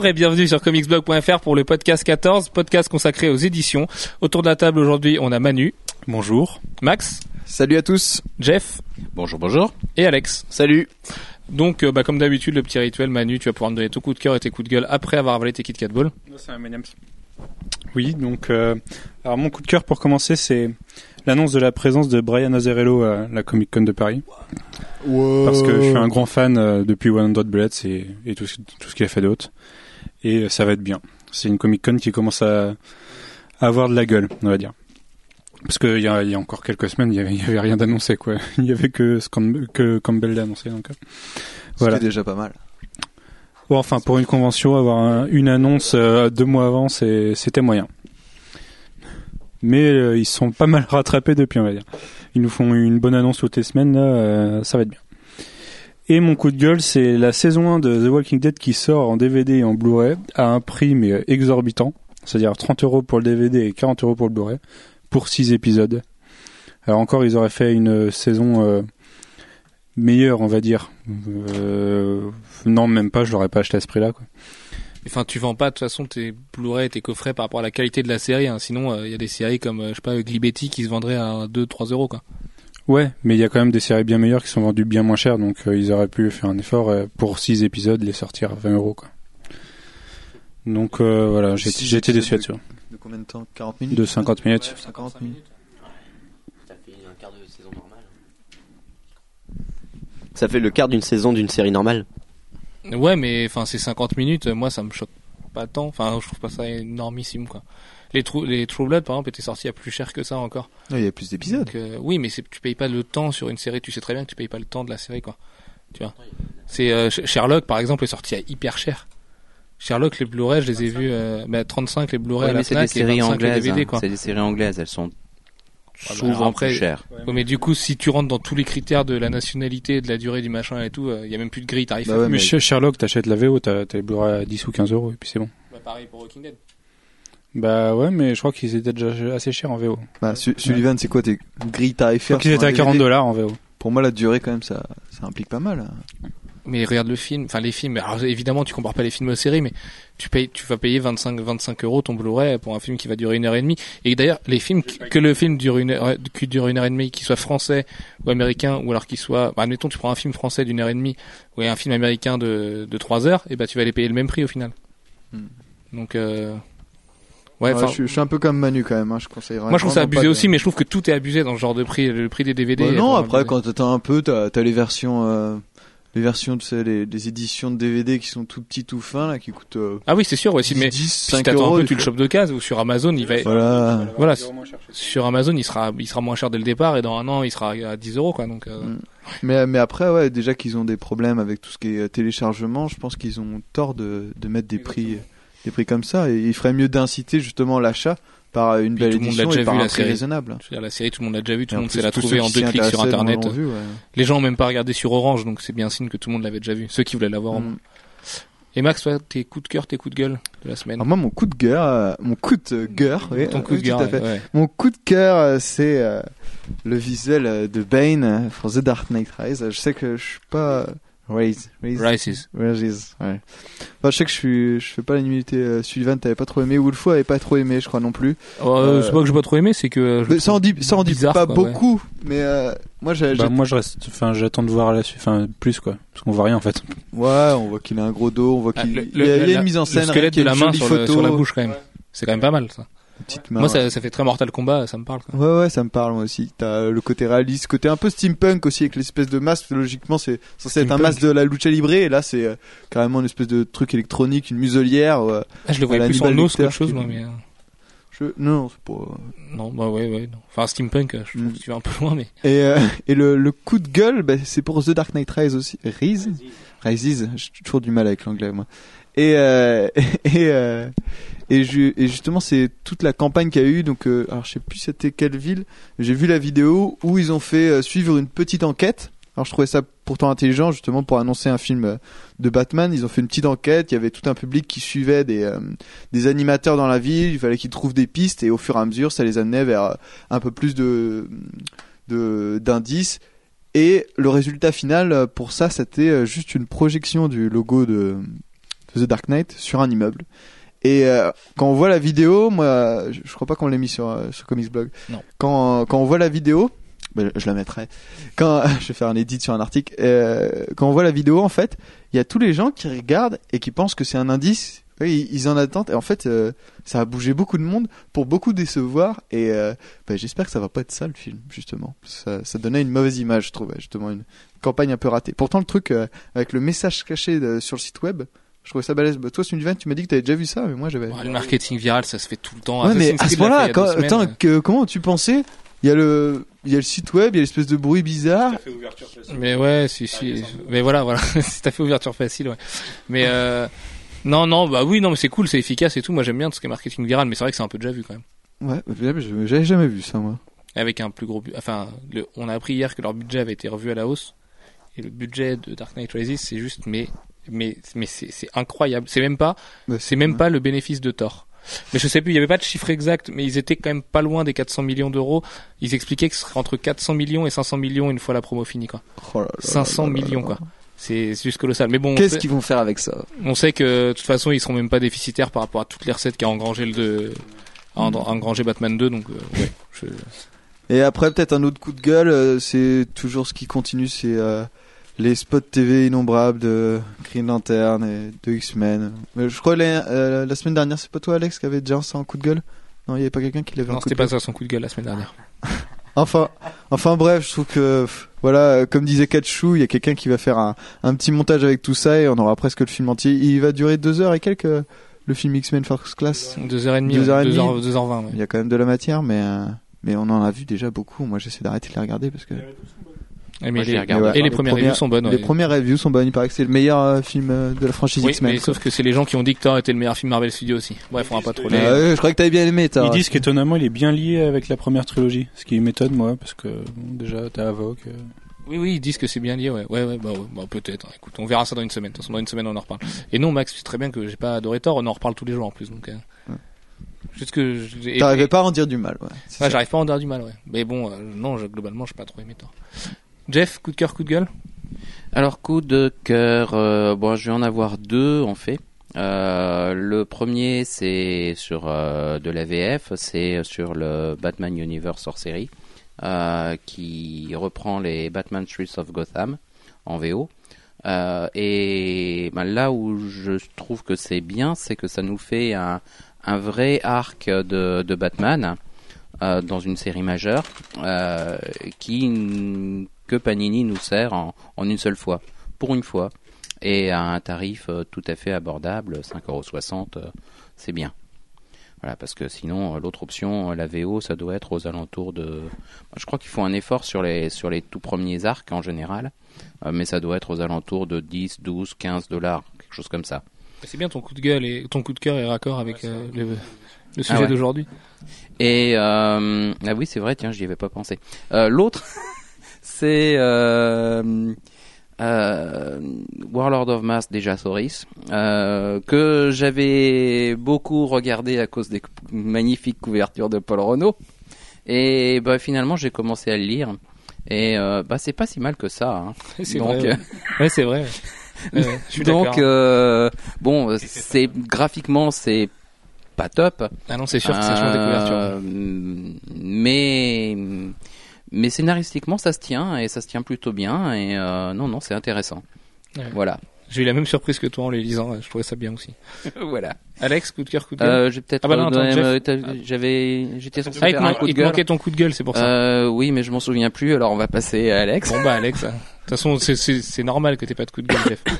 Bonjour et bienvenue sur comicsblog.fr pour le podcast 14, podcast consacré aux éditions. Autour de la table aujourd'hui, on a Manu. Bonjour. Max. Salut à tous. Jeff. Bonjour, bonjour. Et Alex. Salut. Donc, euh, bah, comme d'habitude, le petit rituel, Manu, tu vas pouvoir me donner ton coup de cœur et tes coups de gueule après avoir avalé tes Kit Kat Ball. C'est un Oui, donc, euh, alors mon coup de cœur pour commencer, c'est l'annonce de la présence de Brian Azzarello à la Comic Con de Paris. Parce que je suis un grand fan euh, depuis 100 Bullets et, et tout, ce- tout ce qu'il a fait d'autre. Et ça va être bien. C'est une Comic Con qui commence à, à avoir de la gueule, on va dire. Parce qu'il y y a encore quelques semaines, il y avait, rien d'annoncé, quoi. Il y avait que, que Campbell d'annoncé, donc. euh, Voilà. C'était déjà pas mal. Bon, enfin, pour une convention, avoir un- une annonce euh, deux mois avant, c'était moyen. Mais euh, ils sont pas mal rattrapés depuis, on va dire. Ils nous font une bonne annonce toutes les semaines, là, euh, ça va être bien. Et mon coup de gueule, c'est la saison 1 de The Walking Dead qui sort en DVD et en Blu-ray à un prix mais euh, exorbitant, c'est-à-dire 30 euros pour le DVD et 40 euros pour le Blu-ray, pour 6 épisodes. Alors encore, ils auraient fait une saison euh, meilleure, on va dire. Euh, non, même pas, je l'aurais pas acheté à ce prix-là. Quoi. Enfin, tu vends pas de toute façon tes Blu-ray et tes coffrets par rapport à la qualité de la série. hein. Sinon, il y a des séries comme, euh, je sais pas, Glibetti qui se vendraient à 2-3 euros. Ouais, mais il y a quand même des séries bien meilleures qui sont vendues bien moins cher, donc euh, ils auraient pu faire un effort euh, pour 6 épisodes, les sortir à 20 euros. Quoi. Donc euh, voilà, j'ai été déçu là-dessus. De combien de temps? 40 minutes? De 50 minutes. 50 minutes. Ça fait un quart de saison normale. Ça fait le quart d'une saison d'une série normale. Ouais, mais enfin, c'est 50 minutes. Moi, ça me choque pas tant. Enfin, je trouve pas ça énormissime, quoi. Les True, les True Blood, par exemple, étaient sortis à plus cher que ça encore. Ah, Il y a plus d'épisodes. Euh, oui, mais tu payes pas le temps sur une série. Tu sais très bien que tu payes pas le temps de la série, quoi. Tu vois. C'est euh, Sh- Sherlock, par exemple, est sorti à hyper cher. Sherlock, les Blu-ray, je les ai vus euh, bah, 35 les Blu-ray Ouais, à la c'est des Fnac et séries 25 les anglaises. DVD, hein. quoi. C'est des séries anglaises, elles sont bah, souvent plus chères. Ouais, mais du coup, si tu rentres dans tous les critères de la nationalité, de la durée du machin et tout, il y a même plus de grille. Bah ouais, mais Sherlock, t'achètes la VO, t'as t'as les Blu-ray à 10 ou 15 euros, et puis c'est bon. Bah, pareil pour Walking Dead. Bah ouais, mais je crois qu'ils étaient déjà assez chers en VO. Bah, Su- Sullivan, c'est quoi tes grilles Je tarifaires crois qu'ils étaient à 40 DVD? dollars en VO. Pour moi, la durée, quand même, ça, ça implique pas mal. Mais regarde le film, enfin les films. Alors évidemment, tu compares pas les films aux séries, mais tu payes, tu vas payer 25, 25 euros ton Blu-ray pour un film qui va durer une heure et demie. Et d'ailleurs, les films qui- que le film dure une heure, qui dure une heure et demie, qu'il soit français ou américain, ou alors qu'il soit, bah, admettons, tu prends un film français d'une heure et demie ou un film américain de de trois heures, et bah tu vas les payer le même prix au final. Hmm. Donc euh... ouais, Ouais, enfin. je, suis- je suis un peu comme Manu, quand même. hein, Je conseillerais. moi, je trouve ça abusé de- aussi, mais je trouve que tout est abusé dans ce genre de prix. Le prix des DVD. Bah non, après, abusé. quand t'as un peu, t'as as les versions, euh, les versions, tu sais, les, les éditions de DVD qui sont tout petits, tout fins, là, qui coûtent euh, Ah oui, c'est sûr, ouais, si, 10, mais 10, si 5 t'attends euros. un peu, des tu le chopes de case ou sur Amazon, il va. Voilà. Voilà, sur Amazon, il sera, il sera moins cher dès le départ et dans un an, il sera à 10 euros, quoi. Donc, euh, Mm. Mais, mais après, ouais, déjà qu'ils ont des problèmes avec tout ce qui est téléchargement, je pense qu'ils ont tort de, de mettre des prix, des prix comme ça. Et il ferait mieux d'inciter justement l'achat par une Puis belle édition déjà et par vu, un la prix raisonnable. je veux dire, la série, tout le monde l'a déjà vu, tout le en monde sait la trouver en deux clics sur Internet. l'ont vu, ouais. Les gens ont même pas regardé sur Orange, donc c'est bien signe que tout le monde l'avait déjà vu. Ceux qui voulaient l'avoir en Mm. moins. Et Max, toi, tes coups de cœur, tes coups de gueule de la semaine. Alors moi, mon coup de cœur, euh, mon coup de gueure, oui, Ton euh, coup de gueule, tout à fait. ouais. Mon coup de cœur, euh, c'est euh, le visuel de Bane pour The Dark Knight Rise. Je sais que je suis pas Rise, Rise, Rises. Rises, ouais. Enfin, je sais que je suis, je fais pas l'unité. Euh, Sullivan, t'avais pas trop aimé, Wolfo avait pas trop aimé, je crois non plus. Euh, Euh, C'est pas que j'ai pas trop aimé, c'est que. euh, je ça en dit, ça en dit bizarre, pas quoi, beaucoup, mais euh, moi j'ai, Bah moi je reste, enfin j'attends de voir la suite, enfin plus quoi, parce qu'on voit rien en fait. ouais, on voit qu'il a un gros dos, on voit Ah, qu'il le- il y a, le- il y a la- une mise en scène, le squelette il y de la une main jolie sur, le- photo, sur la bouche, quand même. C'est quand même pas mal, ça. Petite main, Moi, ça, ça fait très Mortal Kombat, ça me parle. quoi. Ouais, ouais, ça me parle moi aussi. T'as le côté réaliste, côté un peu steampunk aussi avec l'espèce de masque. Logiquement, c'est censé être un masque de la lucha libre et là, c'est euh, carrément une espèce de truc électronique, une muselière. ouais. Ah, je le voyais plus en os qu'autre chose, moi, mais. euh, Je... Non, c'est pas. Non, bah ouais, ouais. non. Enfin, steampunk, euh, je trouve Mm. que tu vas un peu loin, mais. Et, euh, et le, le coup de gueule, bah, c'est pour The Dark Knight Rise aussi. Rise Rises, j'ai toujours du mal avec l'anglais, moi. Et, euh, et, euh, et, ju- et justement, c'est toute la campagne qu'il y a eu. Donc, euh, alors, je sais plus c'était quelle ville. J'ai vu la vidéo où ils ont fait euh, suivre une petite enquête. Alors, je trouvais ça pourtant intelligent, justement, pour annoncer un film euh, de Batman. Ils ont fait une petite enquête. Il y avait tout un public qui suivait des, euh, des animateurs dans la ville. Il fallait qu'ils trouvent des pistes. Et au fur et à mesure, ça les amenait vers un peu plus d'indices. Et le résultat final, pour ça, c'était juste une projection du logo de, de The Dark Knight sur un immeuble. Et euh, quand on voit la vidéo, moi, je, je crois pas qu'on l'ait mis sur euh, sur Comics Blog. Non. Quand quand on voit la vidéo, ben, je la mettrai. Quand je vais faire un edit sur un article, euh, quand on voit la vidéo, en fait, il y a tous les gens qui regardent et qui pensent que c'est un indice. Oui, ils en attendent. Et en fait, euh, ça a bougé beaucoup de monde pour beaucoup décevoir. Et euh, ben, j'espère que ça va pas être ça le film, justement. Ça, ça donnait une mauvaise image, je trouve. Justement, une campagne un peu ratée. Pourtant, le truc euh, avec le message caché de- sur le site web, je trouvais ça balèze. Bah, toi, Sullivan, tu m'as dit que t'avais déjà vu ça, mais moi, j'avais. Ouais, le marketing viral, ça se fait tout le temps. Ouais, mais à ce fait semaines. attends, que- comment tu pensais Il y a le, il y a le site web, il y a l'espèce de bruit bizarre. Mais ouais, si, si. Mais voilà, voilà. si t'as fait ouverture facile, ouais. Mais euh, non, non, bah oui, non, mais c'est cool, c'est efficace et tout. Moi, j'aime bien tout ce qui est marketing viral, mais c'est vrai que c'est un peu déjà vu quand même. Ouais, j'avais jamais vu ça, moi. Avec un plus gros, enfin, le... on a appris hier que leur budget avait été revu à la hausse. Et le budget de Dark Knight Rises, c'est juste, mais, mais, mais c'est incroyable. C'est même pas, c'est même pas le bénéfice de Thor. Mais je sais plus, il y avait pas de chiffre exact, mais ils étaient quand même pas loin des 400 millions d'euros. Ils expliquaient que ce serait entre 400 millions et 500 millions une fois la promo finie, quoi. Oh là là 500 là là millions, quoi. C'est juste colossal. Mais bon, on Qu'est-ce qu'ils vont faire avec ça? on sait que de toute façon ils seront même pas déficitaires par rapport à toutes les recettes qu'a engrangé le de, a en- engrangé Batman 2 donc euh, ouais, je- Et après, peut-être un autre coup de gueule, euh, c'est toujours ce qui continue, c'est euh, les spots TV innombrables de Green Lantern et de X-Men. Mais je crois la, euh, la semaine dernière, c'est pas toi, Alex, qui avait déjà ça en coup de gueule? Non, il y avait pas quelqu'un qui l'avait non coup de c'était pas ça son coup de gueule la semaine dernière. Enfin, enfin bref, je trouve que voilà, comme disait Katchou, il y a quelqu'un qui va faire un, un petit montage avec tout ça et on aura presque le film entier. Il va durer deux heures et quelques le film X-Men First Class? 2h30 Deux heures et demie. 2h20 ouais. Il y a quand même de la matière, mais euh, mais on en a vu déjà beaucoup. Moi, j'essaie d'arrêter de les regarder parce que Et, Moi, les. Ouais, et les les premières reviews sont bonnes. les ouais. premières reviews sont bonnes. Il paraît que c'est le meilleur euh, film euh, de la franchise Oui, X-Men. mais sauf que c'est les gens qui ont dit que Thor était le meilleur film Marvel Studios aussi. Bref, on va pas trop les... Ah ouais, je crois que t'avais bien aimé. T'as Ils disent qu'étonnamment, il est bien lié avec la première trilogie. Ce qui m'étonne, moi, parce que bon, déjà, t'as Avoc. euh, Oui, oui, ils disent que c'est bien lié, ouais. Ouais, ouais, bah, ouais, bah, peut-être. Écoute, on verra ça dans une semaine. De toute façon, dans une semaine, on en reparle. Et non, Max, tu sais très bien que j'ai pas adoré Thor, on en reparle tous les jours en plus, donc, euh, Ouais. Juste que T'arrivais pas à en dire du mal. Ouais. J'arrive pas à en dire du mal, ouais. Mais bon, euh, non, je- globalement, j'ai pas trop aimé Thor. Jeff, coup de cœur, coup de gueule? Alors coup de cœur, euh, bon, je vais en avoir deux en fait. Euh, le premier, c'est sur euh, de la VF, c'est sur le Batman Universe hors série, qui reprend les Batman Streets of Gotham en VO. Et ben, là où je trouve que c'est bien, c'est que ça nous fait un, vrai arc de, Batman dans une série majeure qui que Panini nous sert en, en une seule fois, pour une fois, et à un tarif euh, tout à fait abordable, 5,60€, euh, c'est bien. Voilà, parce que sinon, euh, l'autre option, la VO, ça doit être aux alentours de... Je crois qu'ils font un effort sur les, sur les tout premiers arcs en général, mais ça doit être aux alentours de 10, 12, 15 dollars, quelque chose comme ça. C'est bien ton coup de gueule et ton coup de cœur est raccord avec euh, le, le sujet Ah ouais. d'aujourd'hui. Et euh, ah oui, c'est vrai, tiens, j'y avais pas pensé. Euh, L'autre, c'est euh, euh, Warlord of Mass déjà Soris, euh, que j'avais beaucoup regardé à cause des magnifiques couvertures de Paul Renault. Et bah, finalement, j'ai commencé à le lire. Et bah, c'est pas si mal que ça. hein. C'est Donc, vrai. Ouais, Ouais, c'est vrai. Ouais, ouais, je suis Donc, bon, c'est graphiquement, c'est pas top. Ah non, c'est sûr que ça change des couvertures. Euh, mais mais scénaristiquement ça se tient et ça se tient plutôt bien et euh, non non c'est intéressant. Ouais. Voilà. J'ai eu la même surprise que toi en les lisant, je trouvais ça bien aussi. voilà. Alex, coup de cœur, coup de gueule Euh, j'ai peut-être Ah bah non, attends, euh, j'avais j'étais censé Ah, il faire un coup de il gueule. manquait ton coup de gueule, c'est pour ça. Euh, oui, mais je m'en souviens plus, alors on va passer à Alex. Bon bah Alex, euh, de toute façon c'est- c'est c'est normal que t'aies pas de coup de gueule, Jeff.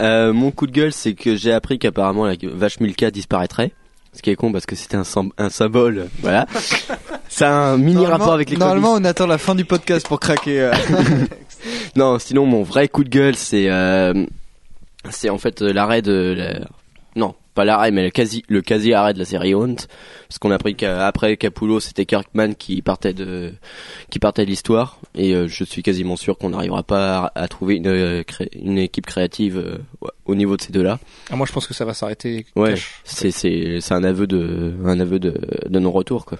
Euh, mon coup de gueule, c'est que j'ai appris qu'apparemment la vache Milka disparaîtrait. Ce qui est con parce que c'était un symbole. Voilà. Ça a un mini rapport avec les Normalement, on attend la fin du podcast pour craquer. euh. Non, sinon mon vrai coup de gueule, c'est euh, c'est en fait euh, l'arrêt de la... non, pas l'arrêt, mais le quasi le quasi arrêt de la série Haunt, parce qu'on a appris qu'après Capullo, c'était Kirkman qui partait de qui partait de l'histoire, et euh, je suis quasiment sûr qu'on n'arrivera pas à, à trouver une euh, cré- une équipe créative euh, au niveau de ces deux-là. Ah, moi je pense que ça va s'arrêter. Ouais, cash. c'est c'est c'est un aveu de un aveu de de non retour quoi.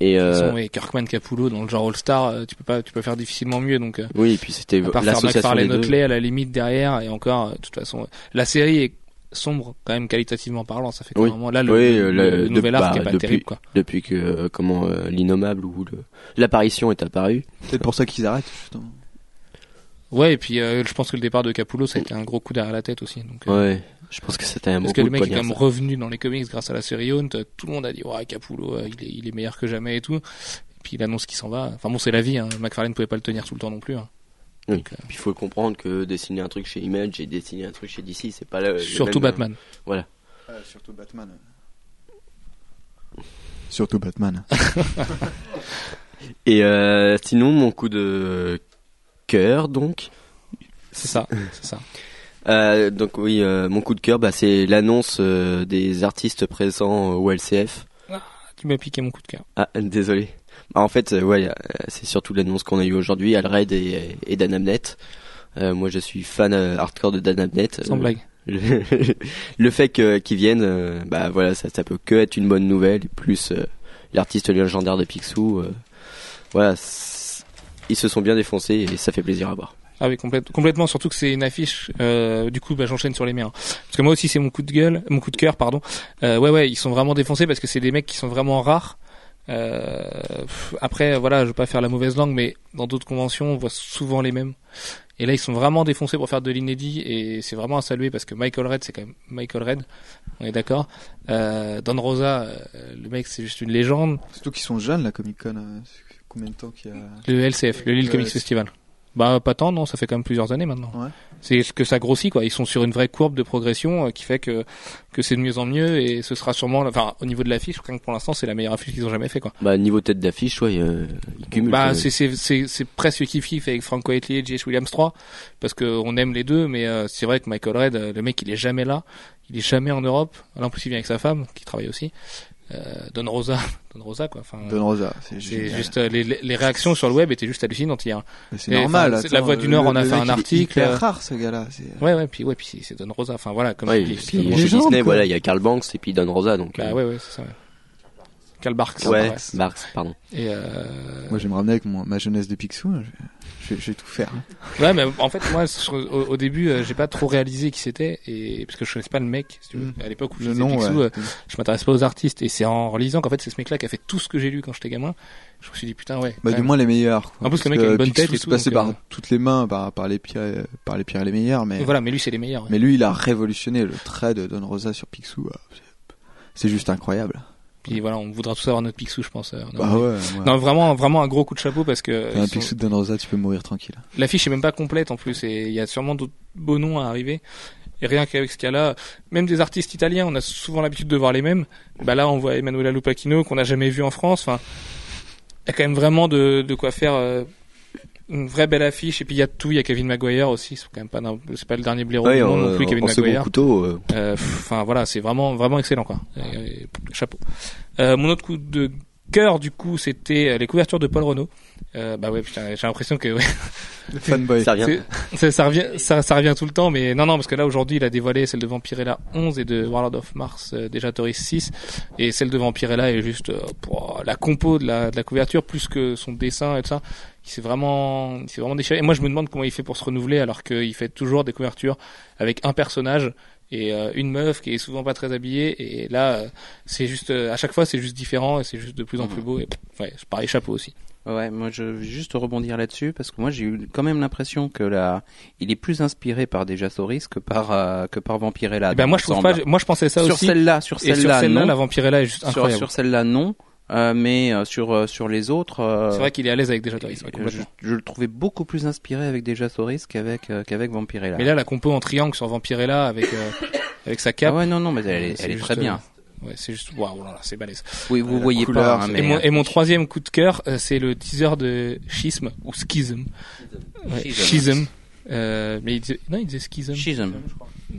Et euh, façon, Kirkman Capullo dans le genre All Star, euh, tu peux pas, tu peux faire difficilement mieux donc. euh, oui, et puis c'était l'association des deux. À la limite derrière et encore, de toute façon, la série est sombre quand même qualitativement parlant. Ça fait que Oui. vraiment là le, Oui, le- le- le de- nouvel art bah, qui est pas depuis- terrible quoi. Depuis que euh, comment euh, l'innommable ou l'apparition est apparue. Peut-être pour ça qu'ils arrêtent, justement. Ouais, et puis euh, je pense que le départ de Capullo ça a été un gros coup derrière la tête aussi. Donc, euh, Ouais, je pense que c'était un bon Parce que le mec est quand même revenu dans les comics grâce à la série Hunt. Tout le monde a dit ouais Capullo euh, il est, il est meilleur que jamais et tout. Et puis il annonce qu'il s'en va. Enfin bon c'est la vie. Hein. McFarlane pouvait pas le tenir tout le temps non plus. hein. Oui. Donc, euh, Puis il faut comprendre que dessiner un truc chez Image et dessiner un truc chez DC, c'est pas le, le surtout même- Batman. surtout Batman. Surtout Batman. Et euh, sinon, mon coup de cœur, donc. C'est ça. C'est ça. Euh, donc oui, euh, mon coup de cœur, bah, c'est l'annonce euh, des artistes présents au LCF. Tu m'as piqué mon coup de cœur. Ah, désolé. Bah, en fait, ouais, euh, c'est surtout l'annonce qu'on a eue aujourd'hui, Alred et, et Dan Abnett. Euh, moi, je suis fan hardcore de Dan Abnett. Sans blague. le, le fait qu'ils viennent, bah voilà, ça, ça peut que être une bonne nouvelle. Et plus l'artiste légendaire de Picsou, euh, voilà, ils se sont bien défoncés et ça fait plaisir à voir. Ah oui, complète- complètement. Surtout que c'est une affiche. Euh, du coup, bah, j'enchaîne sur les miens. Parce que moi aussi, c'est mon coup de gueule, mon coup de cœur, pardon. Euh, ouais, ouais, ils sont vraiment défoncés parce que c'est des mecs qui sont vraiment rares. Euh, après, voilà, je veux pas faire la mauvaise langue, mais dans d'autres conventions, on voit souvent les mêmes. Et là, ils sont vraiment défoncés pour faire de l'inédit et c'est vraiment à saluer parce que Michael Red, c'est quand même Michael Red. On est d'accord. Euh, Don Rosa, euh, le mec, c'est juste une légende. Surtout qu'ils sont jeunes, la Comic Con. euh, Combien de temps qu'il y a Le LCF, le Lille Le Comics. Festival. Bah pas tant, non, ça fait quand même plusieurs années maintenant. Ouais. C'est que ça grossit quoi. Ils sont sur une vraie courbe de progression euh, qui fait que que c'est de mieux en mieux et ce sera sûrement, enfin au niveau de l'affiche, je crois que pour l'instant c'est la meilleure affiche qu'ils ont jamais fait quoi. Bah niveau tête d'affiche, ouais, euh, ils cumulent. Bah quand c'est c'est c'est c'est presque kiff kiff avec Franco Whiteley et J.S. Williams 3 parce que on aime les deux, mais euh, c'est vrai que Michael Red, euh, le mec il est jamais là, il est jamais en Europe. Là en plus il vient avec sa femme qui travaille aussi. Euh, Don Rosa, Don Rosa quoi. Enfin, Don Rosa, c'est c'est juste euh, les, les réactions sur le web étaient juste hallucinantes hier. C'est normal. c'est- la attends, Voix du le- Nord en a le fait un article, euh, rare ce gars-là. c'est- Ouais, ouais, puis ouais, puis c'est Don Rosa. Enfin voilà, comme Ouais, dis. puis légende, Disney, quoi. voilà, il y a Karl Banks et puis Don Rosa, donc. Bah euh, ouais, ouais, c'est ça. Ouais. Karl Barks. ouais. Barks, pardon. Et euh... Moi, je vais me ramener avec mon- ma jeunesse de Picsou. hein, Je, je- je vais tout faire. hein. ouais, mais en fait, moi, sur- au, au début, euh, j'ai pas trop réalisé qui c'était, et parce que je connaissais pas le mec. Si tu veux. Mm. À l'époque où je nom, Picsou, ouais. euh, je m'intéresse pas aux artistes, et c'est en relisant qu'en fait, c'est ce mec-là qui a fait tout ce que j'ai lu quand j'étais gamin. Je me suis dit putain, ouais. Bah, du moins les meilleurs. quoi. En plus, le mec a une bonne Picsou tête et tout, donc, par euh, toutes les mains, par, par les pires, et- par les pires et les meilleurs. Mais, Et voilà, mais lui, c'est les meilleurs. ouais. mais lui, il a révolutionné le trait de Don Rosa sur Picsou. C'est juste incroyable. Puis voilà, on voudra tous avoir notre Picsou, je pense. euh, Bah ouais. ouais. Non, vraiment, vraiment un gros coup de chapeau parce que un sont- Picsou de Don Rosa, tu peux mourir tranquille. L'affiche est même pas complète en plus et il y a sûrement d'autres beaux noms à arriver. Et rien qu'avec ce cas-là, même des artistes italiens, on a souvent l'habitude de voir les mêmes. Bah là, on voit Emanuela Lupacchino qu'on n'a jamais vu en France. Enfin, il y a quand même vraiment de, de quoi faire euh, une vraie belle affiche. Et puis il y a tout, il y a Kevin Maguire aussi. C'est quand même pas, d'un- c'est pas le dernier blaireau Ouais, monde non plus, Kevin Maguire. couteau, euh, Euh, Enfin voilà, c'est vraiment vraiment excellent quoi. Et- et chapeau. Euh, mon autre coup de cœur du coup, c'était euh, les couvertures de Paul Renault. Euh, bah ouais, putain, j'ai l'impression que ouais, Le fanboy. ça revient. c'est- ça, ça revient, ça, ça revient tout le temps, mais non, non, parce que là aujourd'hui, il a dévoilé celle de Vampirella 11 et de Warlord of Mars euh, déjà Toris 6, et celle de Vampirella est juste euh, pour la compo de la, de la couverture plus que son dessin et tout ça. Il s'est vraiment, il s'est vraiment déchiré. Et moi, je me demande comment il fait pour se renouveler alors qu'il fait toujours des couvertures avec un personnage et euh, une meuf qui est souvent pas très habillée. Et là, euh, c'est juste, euh, à chaque fois, c'est juste différent et c'est juste de plus en plus beau. Et ouais, c'est pareil, chapeau aussi. Ouais, moi je vais juste rebondir là-dessus parce que moi j'ai eu quand même l'impression que là, il est plus inspiré par Deja Soris que par que par Vampirella. Et ben moi, je trouve pas. Moi, je pensais ça sur aussi. celle-là, sur sur celle-là, celle-là, non. la Vampirella est juste sur, incroyable. sur celle-là, non. Euh, mais euh, sur euh, sur les autres, euh, C'est vrai qu'il est à l'aise avec déjà Toris. ouais, euh, je, je le trouvais beaucoup plus inspiré avec Deja Soris qu'avec euh, qu'avec Vampirella. Mais là, la compo en triangle sur Vampirella avec euh, avec sa ah cape, ouais, non, non, mais elle est, elle très bien. ouais, c'est juste waouh, là, là, c'est balèze. Oui, vous la voyez couleur, pas, hein, mais Et mon, et mon troisième coup de cœur, euh, c'est le teaser de Schism ou Schism. Ouais, Schism. Schism. Euh, mais il disait, non, il disait Schism. Schism.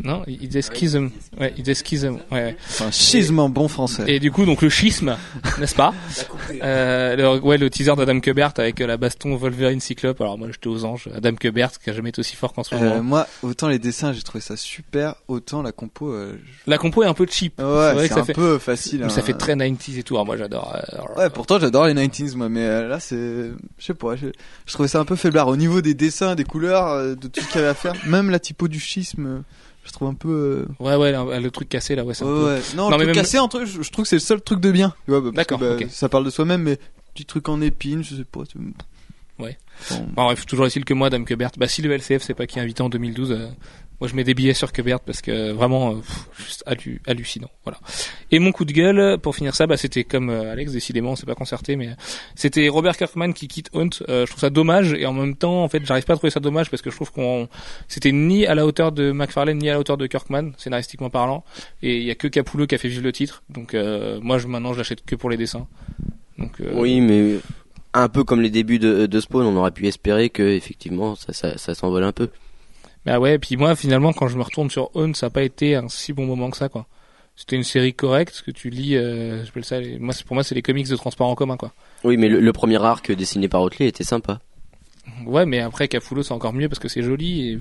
Non, il il disait Schism. Ouais, il disait Schism. Ouais, un schisme en bon français. Et du coup, donc le schisme, n'est-ce pas euh, le, Ouais, le teaser d'Adam Quebert avec euh, la baston Wolverine Cyclope. Alors moi, j'étais aux anges. Adam Quebert, qui a jamais été aussi fort qu'en ce moment. Euh, moi, autant les dessins, j'ai trouvé ça super, autant la compo, euh, je- La compo est un peu cheap. ouais, vrai c'est que ça un fait- peu facile. Mais ça hein. fait très 90s et tout. Alors moi, j'adore. Ouais, pourtant j'adore les 90s moi, mais euh, là c'est, je sais pas, je, je trouvais ça un peu faiblard au niveau des dessins, des couleurs, de tout ce qu'il y avait à faire. Même la typo du schisme, Je trouve un peu. Ouais, ouais, le, truc cassé là, ouais, euh, un ouais, peu- ouais. Non, Non, le truc même- cassé entre je, je trouve que c'est le seul truc de bien. Tu vois, bah, D'accord, bah. Ça parle de soi-même, mais petit truc en épine, je sais pas. Ouais. Bon. Bon, bref, toujours est-il que moi, Dame Quebert, bah si le LCF c'est pas qui est invité en 2012, euh, moi je mets des billets sur Quebert parce que vraiment, euh, pff, juste hallu- hallucinant. Voilà. Et mon coup de gueule, pour finir ça, bah c'était comme euh, Alex, décidément, on s'est pas concerté, mais euh, c'était Robert Kirkman qui quitte Hunt. Je trouve ça dommage et en même temps, en fait, j'arrive pas à trouver ça dommage parce que je trouve qu'on c'était ni à la hauteur de McFarlane ni à la hauteur de Kirkman, scénaristiquement parlant. Et il y a que Capullo qui a fait vivre le titre, donc moi je maintenant je l'achète que pour les dessins. Donc Oui, mais un peu comme les débuts de, Spawn, on aurait pu espérer que effectivement ça, ça s'envole un peu. Bah ouais, et puis moi finalement quand je me retourne sur Own, ça a pas été un si bon moment que ça quoi. C'était une série correcte, ce que tu lis, euh, j'appelle ça, les- moi pour moi c'est les comics de transport en commun quoi. Oui, mais le, le premier arc dessiné par Otley était sympa. Ouais, mais après Capullo c'est encore mieux parce que c'est joli et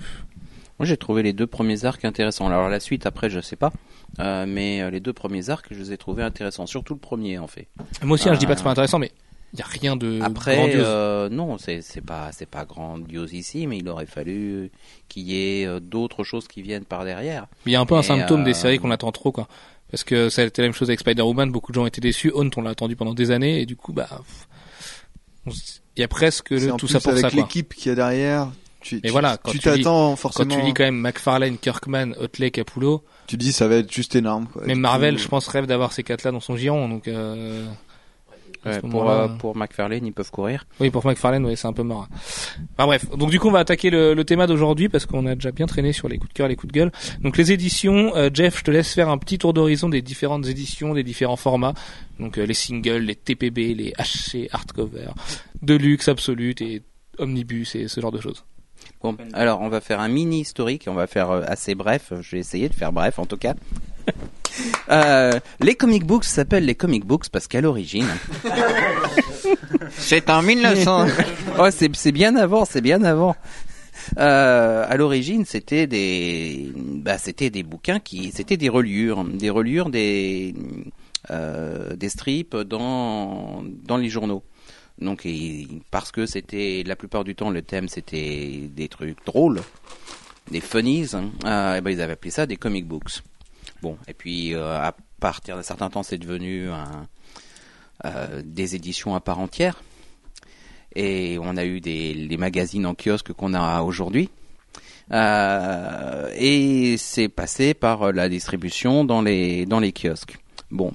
Moi, j'ai trouvé les deux premiers arcs intéressants. Alors la suite, après, je sais pas, Euh, mais euh, les deux premiers arcs, je les ai trouvés intéressants. Surtout le premier, en fait. moi aussi hein, je dis pas que c'est pas intéressant, mais il y a rien de Après, grandiose. euh, non, c'est pas c'est pas grandiose ici, mais il aurait fallu qu'il y ait euh, d'autres choses qui viennent par derrière. Il y a un peu un symptôme euh, des séries qu'on attend trop quoi. Parce que ça a été la même chose avec Spider-Woman, beaucoup de gens étaient déçus. Own, on l'a attendu pendant des années et du coup bah il y a presque le, tout ça pour avec ça quoi. l'équipe qu'il y a derrière. Tu, Mais tu- voilà, quand tu tu lis- t'attends Quand forcément. tu lis quand même McFarlane, Kirkman, Otley, Capullo, Tu dis ça va être juste énorme. Quoi. Même Marvel, coup, je pense, rêve d'avoir ces quatre-là dans son giron, donc. Euh... à ce Ouais, pour euh, pour McFarlane, ils peuvent courir. Oui, pour McFarlane, ouais, c'est un peu mort. Enfin bref, donc du coup, on va attaquer le, le thème d'aujourd'hui parce qu'on a déjà bien traîné sur les coups de cœur, les coups de gueule. Donc les éditions, euh, Jeff, je te laisse faire un petit tour d'horizon des différentes éditions, des différents formats. Donc euh, les singles, les TPB, les HC, hardcover, Deluxe, Absolute et Omnibus et ce genre de choses. Bon, alors on va faire un mini historique, on va faire euh, assez bref, je vais essayer de faire bref en tout cas. Euh, les comic books s'appellent les comic books parce qu'à l'origine... C'est en 1900. oh, c'est bien avant, c'est bien avant. Euh, à l'origine, c'était des, bah, c'était des bouquins qui, c'était des reliures, des reliures des, euh, des strips dans dans les journaux. Donc, et- parce que c'était la plupart du temps le thème, c'était des trucs drôles, des funnies. hein, euh, et ben ils avaient appelé ça des comic books. Bon, et puis euh, à partir d'un certain temps, c'est devenu euh, des éditions à part entière et on a eu des les magazines en kiosque qu'on a aujourd'hui. Euh, et c'est passé par la distribution dans les dans les kiosques. Bon,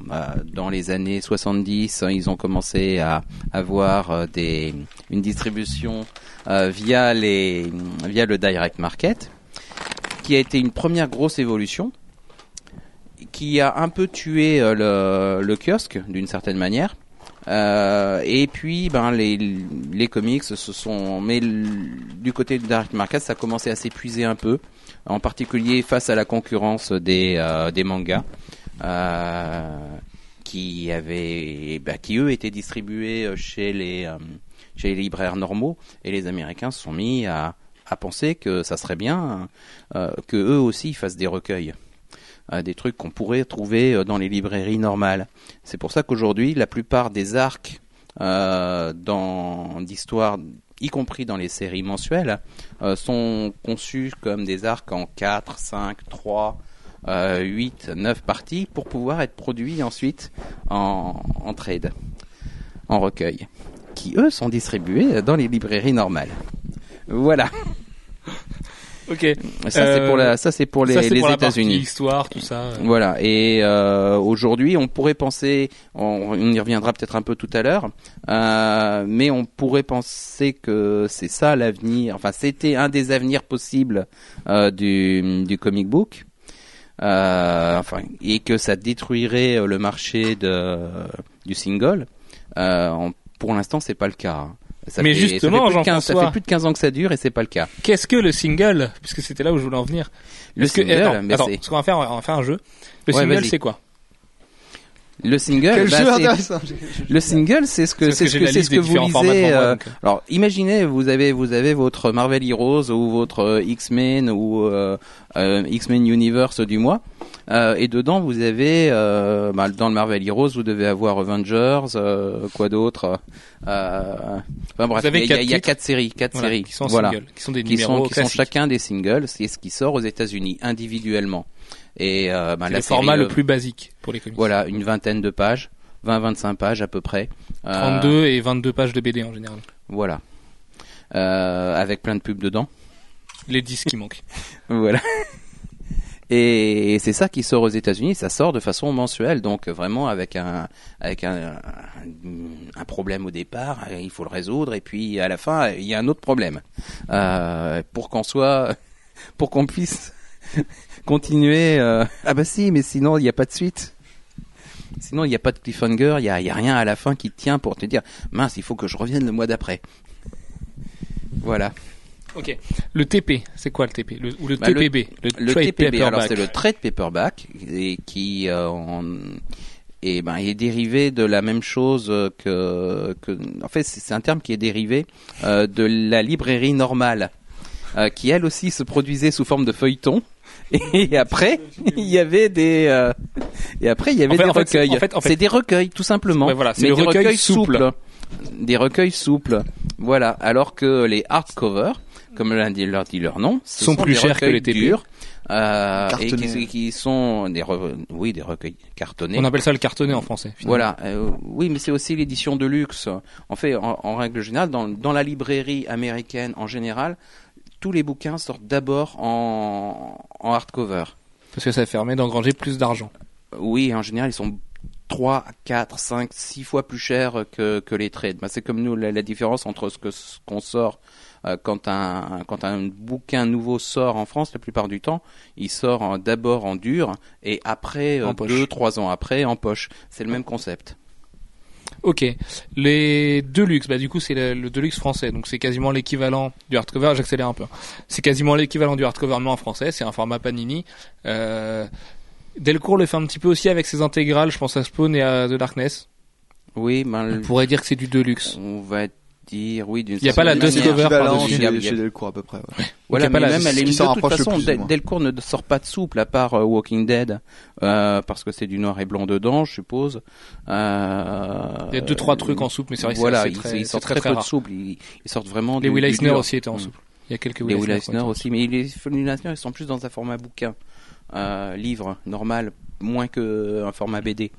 dans les années 70, hein, ils ont commencé à avoir des une distribution via les via le direct market, qui a été une première grosse évolution, qui a un peu tué euh, le, kiosque d'une certaine manière. Euh, et puis, ben les comics se sont, mais du côté du direct market, ça a commencé à s'épuiser un peu, en particulier face à la concurrence des euh, des mangas, qui avaient, bah, qui eux étaient distribués chez les chez les libraires normaux, et les Américains se sont mis à penser que ça serait bien euh, que eux aussi fassent des recueils. Des trucs qu'on pourrait trouver euh, dans les librairies normales. C'est pour ça qu'aujourd'hui, la plupart des arcs euh, d'histoire, y compris dans les séries mensuelles, euh, sont conçus comme des arcs en 4, 5, 3, euh, 8, 9 parties pour pouvoir être produits ensuite en, en trade, en recueil, qui eux sont distribués dans les librairies normales. Voilà. Ok. Ça c'est pour la, ça c'est pour les, États-Unis. histoire, tout ça. Voilà. Et euh, aujourd'hui, on pourrait penser, on, on y reviendra peut-être un peu tout à l'heure, euh, mais on pourrait penser que c'est ça l'avenir. Enfin, c'était un des avenirs possibles euh, du, du comic book. Euh, enfin, et que ça détruirait le marché de, du single. Euh, pour l'instant, c'est pas le cas. Ça Mais fait- justement, ça fait, plus de 15, ça Jean-François- fait plus de 15 ans que ça dure et c'est pas le cas. Qu'est-ce que le single Puisque c'était là où je voulais en venir. Le Est-ce que- single, attends, mais attends, ce qu'on va faire, on va faire un jeu. Le Ouais, single, c'est quoi? Le single, bah. Le single, c'est ce que c'est que ce que ce que vous lisez. euh, euh. alors, imaginez, vous avez vous avez votre Marvel Heroes ou votre euh, X-Men ou euh, euh, X-Men Universe du mois. Euh, et dedans, vous avez, euh, bah, dans le Marvel Heroes, vous devez avoir Avengers, euh, quoi d'autre Enfin bref, il y, a- quatre il y a titres. quatre séries, quatre Voilà, séries, qui sont voilà, single, qui sont des qui sont, numéros qui sont chacun des singles. C'est ce qui sort aux États-Unis individuellement. Et bah, la le format le plus basique pour les comics. Voilà, une vingtaine de pages, 20-25 pages à peu près. Euh, 32 et 22 pages de BD en général. Voilà. Avec plein de pubs dedans. Les 10 qui manquent. Voilà. Et c'est ça qui sort aux États-Unis, ça sort de façon mensuelle, donc vraiment avec un avec un, un, un problème au départ, euh, il faut le résoudre, et puis à la fin il y a un autre problème Euh, pour qu'on soit, pour qu'on puisse continuer. euh, ah bah si, mais sinon il n'y a pas de suite. Sinon il n'y a pas de cliffhanger, il y a, y a rien à la fin qui tient pour te dire mince, il faut que je revienne le mois d'après. Voilà. Ok. Le TP, c'est quoi le TP le, Ou le Bah, TPB Le, Le trade TPB, alors paperback. c'est le trade paperback et qui euh, et ben est dérivé de la même chose que que en fait c'est un terme qui est dérivé euh, de la librairie normale euh, qui elle aussi se produisait sous forme de feuilleton et après il y avait des euh, et après il y avait En fait- des en fait, c'est- recueils en fait- c'est des recueils tout simplement Ouais, voilà, c'est mais le des recueil recueils souple. souples des recueils souples voilà alors que les hardcovers comme leur dit leur nom ce Sont plus chers que les TP. durs, euh, et qui, qui sont des re- oui des recueils cartonnés On appelle ça le cartonné en français. finalement. voilà, euh, oui, mais c'est aussi l'édition de luxe. En fait, en, en règle générale, dans, dans la librairie américaine en général, tous les bouquins sortent d'abord en, en hardcover. Parce que ça permet d'engranger plus d'argent. Oui, en général, ils sont 3, 4, 5, 6 fois plus chers que, que les trades. Bah, c'est comme nous, la, la différence entre ce que ce qu'on sort euh, quand un quand un bouquin nouveau sort en France, la plupart du temps, il sort d'abord en dur et après, euh, En poche. deux, trois ans après, en poche. C'est le même concept. Ok. Les Deluxe, bah du coup c'est le, le Deluxe français, donc c'est quasiment l'équivalent du hardcover. J'accélère un peu. C'est quasiment l'équivalent du hardcover mais en français. C'est un format Panini. Euh, Delcourt le fait un petit peu aussi avec ses intégrales. Je pense à Spawn et à The Darkness. Oui, ben, On le- pourrait dire que c'est du Deluxe. on va dire oui d'une Il y a pas la certaine dust manière. cover équivalent par-dessus. Il y a- chez, il chez Delcourt à peu près. ouais. Voilà, Donc, il y a mais pas la- même limite, s'en de toute façon, plus, Del- moi. Delcourt ne sort pas de souple à part euh, Walking Dead, euh, parce que c'est du noir et blanc dedans, je suppose. Euh, Il y a deux trois trucs en soupe, mais c'est vrai que voilà, c'est ils, très, sortent très très, très peu de rare. souple. Ils, ils sortent vraiment Les du, Will du Eisner dur. aussi étaient en souple. Il y a quelques Will Eisner aussi, mais les Will Eisner ils sont plus dans un format bouquin, livre normal, moins que un format BD.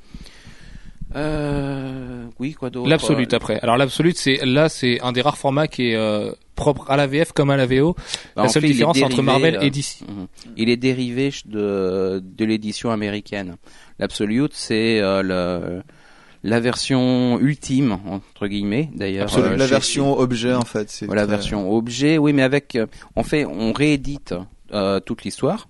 Euh, oui, quoi d'autre? L'absolute après. Alors l'absolute c'est là c'est un des rares formats qui est euh, propre à la VF comme à la VO. Bah, la seule fait, différence entre Marvel euh, et DC. Mhm. Il est dérivé de, de l'édition américaine. L'Absolute, c'est euh, le, la version ultime, entre guillemets, d'ailleurs. Absolument. euh, la version objet en fait. c'est très- version objet, oui, mais avec, euh, on fait, on réédite euh, toute l'histoire,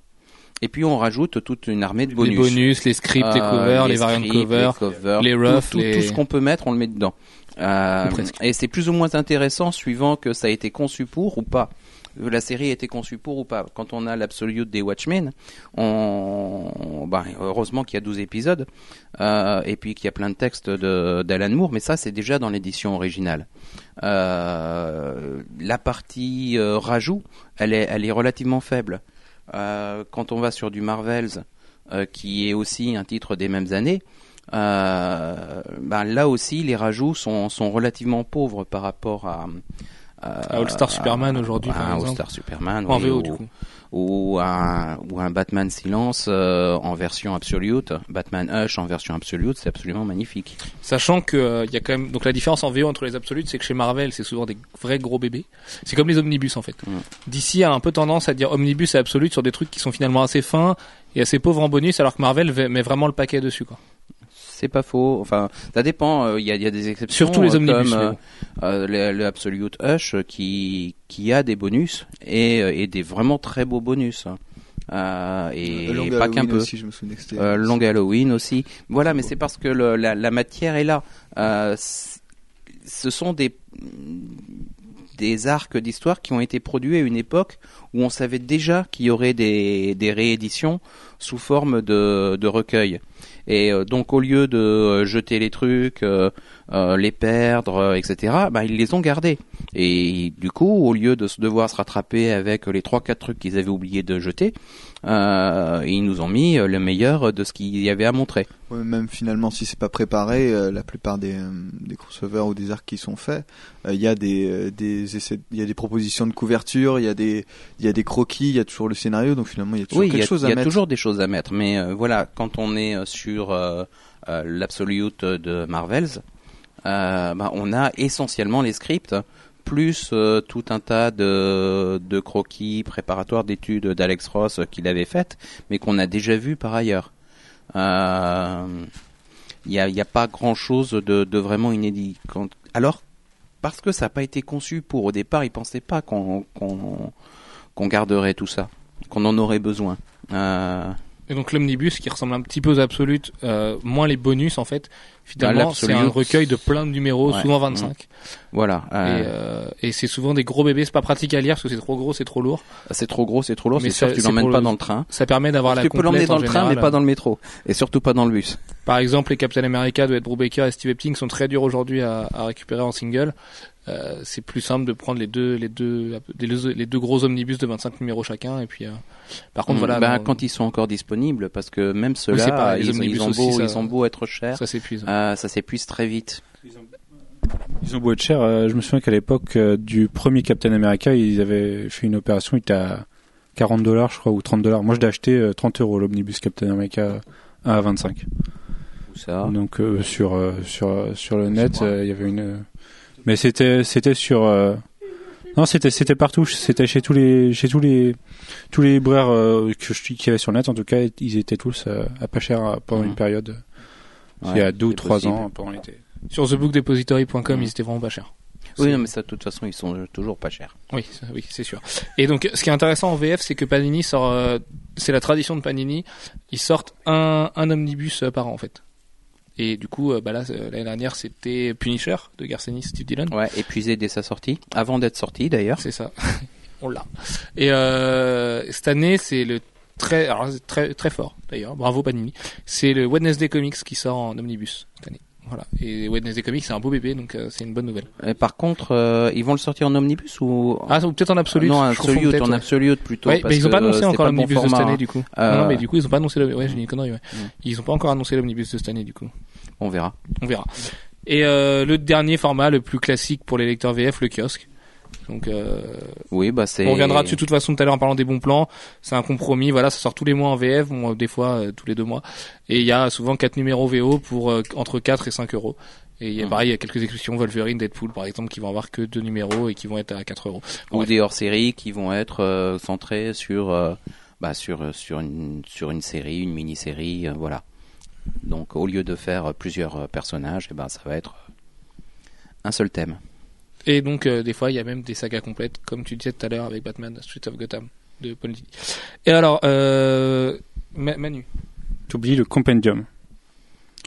et puis on rajoute toute une armée de bonus. Les bonus, les scripts, les Euh, covers, les, variant scripts, covers. les, covers, les roughs, tout, les- tout ce qu'on peut mettre, on le met dedans. Euh, et c'est plus ou moins intéressant suivant que ça a été conçu pour ou pas. La série a été conçue pour ou pas. Quand on a l'Absolute des Watchmen, on, bah, heureusement qu'il y a 12 épisodes, euh, et puis qu'il y a plein de textes de- d'Alan Moore, mais ça c'est déjà dans l'édition originale. Euh, la partie rajout, elle est, elle est relativement faible. Euh, quand on va sur du Marvels, euh, qui est aussi un titre des mêmes années, euh, ben là aussi les rajouts sont, sont relativement pauvres par rapport à, À All Star Superman aujourd'hui, All. Star Superman En VO du coup. Ou un ou un Batman Silence euh, en version absolute, Batman Hush en version absolute, c'est absolument magnifique. Sachant que euh, il y a quand même donc la différence en VO entre les absolutes, c'est que chez Marvel, c'est souvent des vrais gros bébés. C'est comme les omnibus en fait. Mm. DC a un peu tendance à dire omnibus et absolute sur des trucs qui sont finalement assez fins et assez pauvres en bonus, alors que Marvel met vraiment le paquet dessus quoi. C'est pas faux. Enfin, ça dépend. euh, Il y, a, il y a des exceptions. Surtout les euh, omnibus, Comme, euh, euh, le, le Absolute Hush qui qui a des bonus et, et des vraiment très beaux bonus. Euh, et Long pas qu'un Halloween peu. aussi, je me souviens que c'était. Euh, Long Halloween aussi. Voilà, mais c'est parce que le- la, la matière est là. Euh, ce sont des des arcs d'histoire qui ont été produits à une époque où on savait déjà qu'il y aurait des, des rééditions sous forme de, de recueil. Et euh, donc au lieu de euh, jeter les trucs, euh, euh, les perdre, etc., bah, ils les ont gardés. Et du coup, au lieu de se devoir se rattraper avec les trois quatre trucs qu'ils avaient oublié de jeter, euh, ils nous ont mis le meilleur de ce qu'il y avait à montrer. Ouais, même finalement, si c'est pas préparé, la plupart des, des crossovers ou des arcs qui sont faits, il y a des, des essais, il y a des propositions de couverture, il y a des, il y a des croquis, il y a toujours le scénario, donc finalement il y a toujours oui, y quelque a, chose il à y a mettre. toujours des choses à mettre, mais euh, voilà, quand on est euh, sur euh, l'Absolute de Marvels, bah, on a essentiellement les scripts, plus tout un tas de, croquis préparatoires d'études d'Alex Ross qu'il avait faites, mais qu'on a déjà vu par ailleurs. Il n'y a, pas grand-chose de, de vraiment inédit. Alors, parce que ça n'a pas été conçu pour, au départ, ils pensaient pas qu'on garderait tout ça, qu'on en aurait besoin. Et donc l'omnibus qui ressemble un petit peu aux absolutes, euh, moins les bonus en fait. Finalement, c'est l'Absolute, un recueil de plein de numéros, Ouais. souvent 25. voilà. Et, euh, euh, et c'est souvent des gros bébés. C'est pas pratique à lire parce que c'est trop gros, c'est trop lourd. c'est trop gros, c'est trop lourd, mais c'est sûr tu c'est l'emmènes pas le- dans le train. Ça permet d'avoir la Tu peux l'emmener dans le train, mais pas dans le métro. Et surtout pas dans le bus. Par exemple, les Captain America de Ed Brubaker et Steve Epting sont très durs aujourd'hui à, à récupérer en single. Euh, c'est plus simple de prendre les deux, les deux, les deux, les deux gros omnibus de 25 numéros chacun. Et puis, euh, par contre, Mm, voilà, bah, non, quand ils sont encore disponibles, parce que même ceux-là, pareil, les ils, ils omnibus ont aussi, beau, ça- ils ont beau être chers, ça s'épuise. euh, ça s'épuise très vite. Ils ont beau être chers. euh, je me souviens qu'à l'époque euh, du premier Captain America, ils avaient fait une opération, il était à 40 dollars, je crois, ou 30 dollars. Moi, je l'ai acheté euh, 30 euros l'omnibus Captain America 1 à 25. Tout ça? Donc euh, sur euh, sur euh, sur le net, euh, il y avait une. Mais c'était c'était sur. euh, Non, c'était c'était partout. C'était chez tous les chez tous les tous les libraires euh, que je y avait sur le net. En tout cas, ils étaient tous euh, à pas cher pendant une période. il y a deux ou trois possible. ans pendant l'été. Sur thebookdepository.com, ils étaient vraiment pas chers. Oui, non, mais ça, de toute façon, ils sont toujours pas chers. Oui, ça- oui, c'est sûr. Et donc, ce qui est intéressant en VF, c'est que Panini sort, euh, c'est la tradition de Panini, ils sortent un, un omnibus par an en fait. Et du coup, euh, bah là, euh, l'année dernière, c'était Punisher de Garcenis, Steve Dillon. Ouais, épuisé dès sa sortie, avant d'être sorti d'ailleurs. C'est ça. On l'a. Et euh, cette année, c'est le très, alors, très, très fort d'ailleurs. Bravo Panini. C'est le Wednesday Comics qui sort en omnibus cette année. Voilà. Et Wednesday Comics, c'est un beau bébé, donc euh, c'est une bonne nouvelle. Et par contre, euh, ils vont le sortir en omnibus ou Ah, peut-être en absolu. non, en absolute, en absolute plutôt. Ouais, parce mais ils ont pas annoncé encore bon l'omnibus de cette année du coup. Euh, Non, non, mais du coup ils ont pas annoncé le. Ouais, j'ai une connerie. Ouais. Ils ont pas encore annoncé l'omnibus de cette année du coup. On verra. On verra. Et euh, le dernier format, le plus classique pour les lecteurs VF, le kiosque. Donc euh, Oui, bah c'est. on reviendra dessus de toute façon tout à l'heure en parlant des bons plans. C'est un compromis. Voilà, ça sort tous les mois en VF, bon, euh, des fois euh, tous les deux mois. Et il y a souvent quatre numéros VO pour euh, entre 4 et 5 euros. Et il y a Mhm. pareil, il y a quelques exceptions, Wolverine, Deadpool par exemple, qui vont avoir que deux numéros et qui vont être à 4 euros. ou Bref. des hors-séries qui vont être centrés sur bah, sur sur une sur une série, une mini-série, voilà. Donc au lieu de faire plusieurs euh, personnages, eh ben ça va être euh, un seul thème. Et donc, euh, des fois, il y a même des sagas complètes, comme tu disais tout à l'heure avec Batman, Streets of Gotham, de Paul Dini. Et alors, euh, Ma- Manu. T'oublies le compendium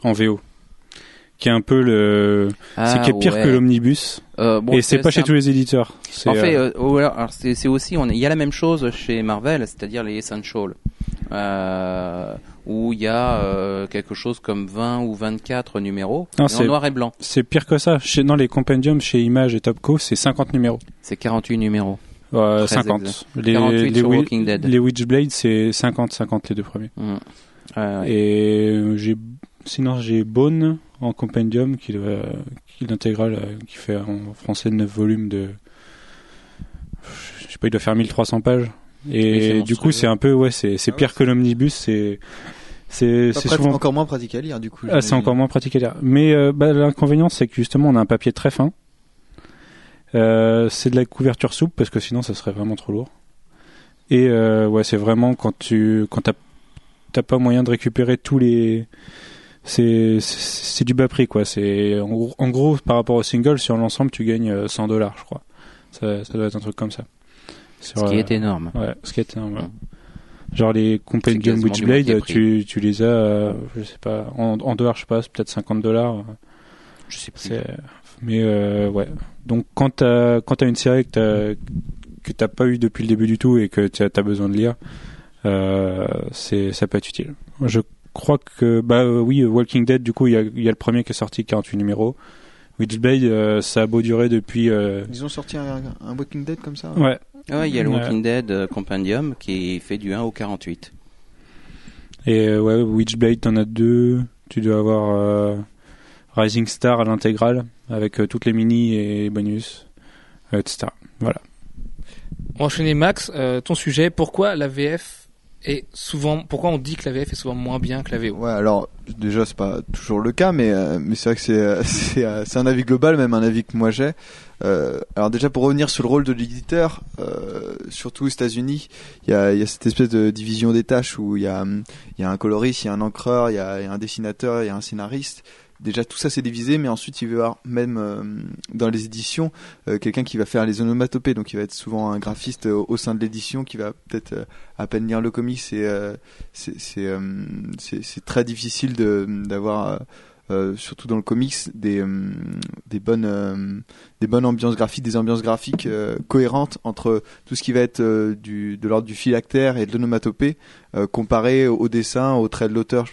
en VO, qui est un peu le, c'est qui est pire ouais. que l'omnibus. Euh, bon, et c'est pas chez un- tous les éditeurs. En fait, euh, euh, c'est aussi, on il y a la même chose chez Marvel, c'est-à-dire les Essentials, euh, où il y a euh, quelque chose comme 20 ou 24 numéros, Non, en noir et blanc. c'est pire que ça. Chez, dans les compendiums chez Image et Topco, c'est 50 numéros. C'est 48 numéros. Euh, Très 50. exact. Les, 48 les, Walking Dead. les Witchblade, c'est 50, 50 les deux premiers. Mm. Et euh, j'ai, sinon j'ai Bone en compendium, qui, doit- qui l'intégrale, euh, qui fait en français 9 volumes de, je sais pas, il doit faire 1300 pages. Oui, Et du coup, c'est un peu, ouais, c'est, c'est Ah pire que l'omnibus, c'est, c'est, c'est Après, souvent encore moins pratique à lire du coup. Ah, c'est encore moins pratique à lire. Mais euh, bah, l'inconvénient, c'est que justement, on a un papier très fin. Euh, c'est de la couverture souple parce que sinon, ça serait vraiment trop lourd. Et euh, ouais, c'est vraiment quand tu quand t'as t'as pas moyen de récupérer tous les c'est c'est du bas prix quoi. C'est en, gros- en gros par rapport au single sur l'ensemble, tu gagnes euh, 100 dollars, je crois. Ça, ça doit être un truc comme ça. Sur, Ce qui est énorme. Ouais, ce qui est énorme. ouais. Genre les Compendium Witchblade, tu, tu les as, euh, je sais pas, en, en dollars, je sais pas, c'est peut-être 50 dollars. Je sais. C'est, mais euh, ouais. Donc quand t'as quand t'as une série que t'as que t'as pas eu depuis le début du tout et que t'as as besoin de lire, euh, c'est ça peut être utile. Je crois que bah euh, oui, Walking Dead du coup il y a, il y a le premier qui est sorti 48 numéros. Witchblade euh, ça a beau durer depuis euh, Ils ont sorti un, un Walking Dead comme ça ouais Ouais, il y a le Ouais. Walking Dead euh, Compendium qui fait du 1 au 48. et euh, ouais Witchblade t'en as deux. Tu dois avoir euh, Rising Star à l'intégrale avec euh, toutes les mini et bonus etc. Voilà. On va enchaîner Max, euh, ton sujet, pourquoi la VF est souvent, pourquoi on dit que la VF est souvent moins bien que la VO Ouais, alors déjà c'est pas toujours le cas, mais euh, mais c'est vrai que c'est euh, c'est euh, c'est un avis global, même un avis que moi j'ai. Euh, alors déjà pour revenir sur le rôle de l'éditeur, euh, surtout aux États-Unis, il y a y a cette espèce de division des tâches où il y a y a un coloriste, il y a un encreur, il y a, y a un dessinateur, il y a un scénariste. Déjà tout ça c'est divisé, mais ensuite il va y avoir même euh, dans les éditions euh, quelqu'un qui va faire les onomatopées, donc il va être souvent un graphiste euh, au sein de l'édition qui va peut-être euh, à peine lire le comics et c'est c'est très difficile d'avoir euh, surtout dans le comics des euh, bonnes euh, des bonnes ambiances graphiques des ambiances graphiques cohérentes entre tout ce qui va être de l'ordre du phylactère et de l'onomatopée comparé au, dessin au trait de l'auteur.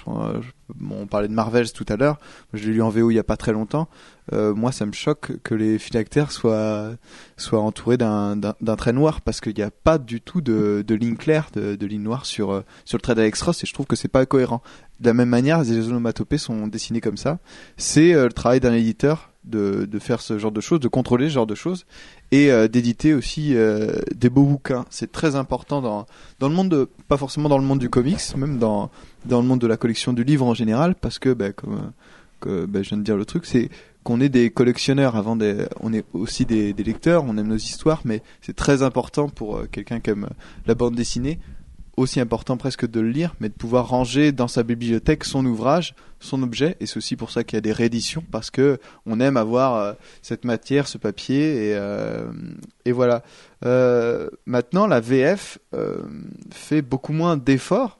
On parlait de Marvels tout à l'heure. Je l'ai lu en VO il y a pas très longtemps. Moi ça me choque que les phylactères soient soient entourés d'un trait noir parce qu'il n'y a pas du tout de ligne claire de de ligne noire sur sur le trait d'Alex Ross et je trouve que c'est pas cohérent de la même manière, les onomatopées sont dessinées comme ça. C'est euh, le travail d'un éditeur de, de faire ce genre de choses, de contrôler ce genre de choses et euh, d'éditer aussi euh, des beaux bouquins. C'est très important dans dans le monde de pas forcément dans le monde du comics, même dans dans le monde de la collection du livre en général parce que ben comme ben, je viens de dire le truc, c'est qu'on est des collectionneurs avant des on est aussi des, lecteurs, on aime nos histoires mais c'est très important pour quelqu'un aime la bande dessinée aussi important presque de le lire, mais de pouvoir ranger dans sa bibliothèque son ouvrage, son objet, et c'est aussi pour ça qu'il y a des rééditions, parce que on aime avoir euh, cette matière, ce papier, et, euh, et voilà. Euh, maintenant, la VF fait beaucoup moins d'efforts.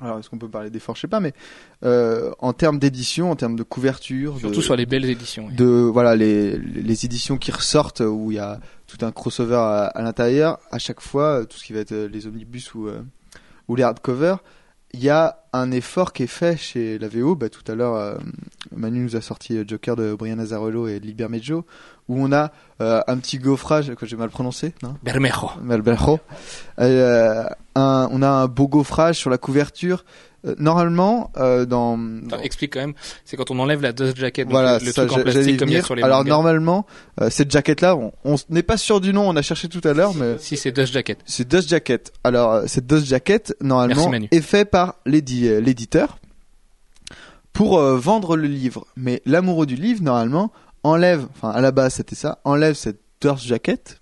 Alors, est-ce qu'on peut parler d'efforts? Je sais pas, mais euh, en termes d'édition, en termes de couverture, Surtout de, sur les belles éditions. oui. de voilà les, les éditions qui ressortent où il y a tout un crossover à, à l'intérieur à chaque fois tout ce qui va être euh, les omnibus ou euh, ou les hardcovers il y a un effort qui est fait chez la VO bah, tout à l'heure euh, Manu nous a sorti euh, Joker de Brian Azzarello et Liber Meggio où on a euh, un petit gaufrage que j'ai mal prononcé non? Bermejo. Euh, un, on a un beau gaufrage sur la couverture Euh, normalement euh, dans, Attends, explique quand même, c'est quand on enlève la dust jacket, donc voilà, le, ça, truc en plastique comme il y a venir. sur les Alors mangas. normalement, euh, cette jaquette-là, on on n'est pas sûr du nom, on a cherché tout à l'heure, mais Si c'est dust jacket. c'est Dust Jacket. Alors euh, cette Dust Jacket, normalement, Merci, est fait par l'édi- l'éditeur pour euh, vendre le livre. Mais l'amoureux du livre, normalement, enlève, enfin à la base c'était ça, enlève cette Dust Jacket.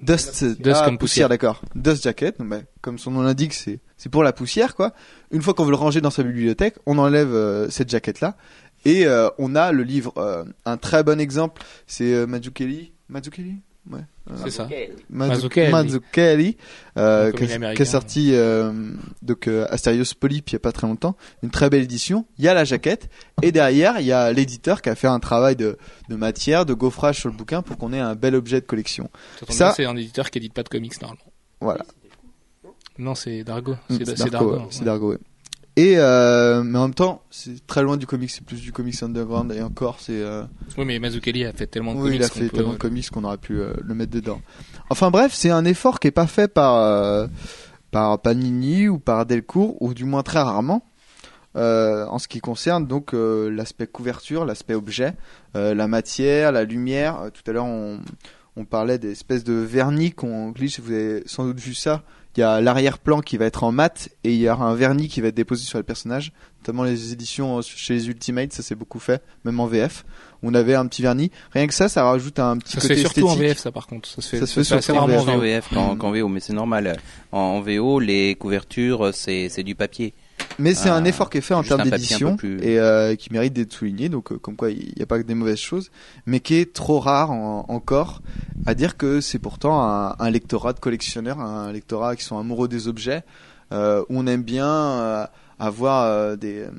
Dust, Dust ah, comme poussière. d'accord. Dust Jacket, donc, bah, comme son nom l'indique, c'est c'est pour la poussière, quoi. Une fois qu'on veut le ranger dans sa bibliothèque, on enlève euh, cette jaquette-là et euh, on a le livre. euh, un très bon exemple, c'est euh, Mazzucchelli. Mazzucchelli, ouais. C'est ça. Mazzu- Mazzucchelli. Mazzucchelli, euh, qui, est sorti euh, donc euh, Asterios Polyp il y a pas très longtemps, une très belle édition. Il y a la jaquette et derrière il y a l'éditeur qui a fait un travail de, de matière, de gaufrage sur le bouquin pour qu'on ait un bel objet de collection. Ça c'est un éditeur qui édite pas de comics normalement. Voilà. Non, c'est Dargo. Mm, C'est Dargo, c'est. Dargo, ouais. Et euh, mais en même temps, c'est très loin du comics, c'est plus du comics underground et encore c'est euh, Oui, mais Mazzucchelli a fait tellement de Oui, comics il a qu'on fait peut- tellement de comics qu'on aurait pu euh, le mettre dedans. Enfin bref, c'est un effort qui est pas fait par euh, par Panini ou par Delcourt ou du moins très rarement. euh, en ce qui concerne donc euh, l'aspect couverture, l'aspect objet, euh, la matière, la lumière. Euh, tout à l'heure, on, on parlait des espèces de vernis qu'on glisse. Vous avez sans doute vu ça. Il y a l'arrière-plan qui va être en mat et il y aura un vernis qui va être déposé sur le personnage. Notamment les éditions euh, chez les Ultimates, ça s'est beaucoup fait, même en VF. On avait un petit vernis. Rien que ça, ça rajoute un petit Ça se côté fait surtout en esthétique. VF, ça par contre. Ça se fait, Ça se fait ça se fait assez surtout en rarement en en VO. VF qu'en VO, mais c'est normal. En, en VO, les couvertures, c'est c'est du papier. Mais c'est un effort qui est fait en termes d'édition plus- et euh, qui mérite d'être souligné. Donc, euh, comme quoi, il n'y a pas que des mauvaises choses, mais qui est trop rare en- encore à dire que c'est pourtant un, un lectorat de collectionneurs, un lectorat qui sont amoureux des objets, euh, où on aime bien euh, avoir euh, des, euh,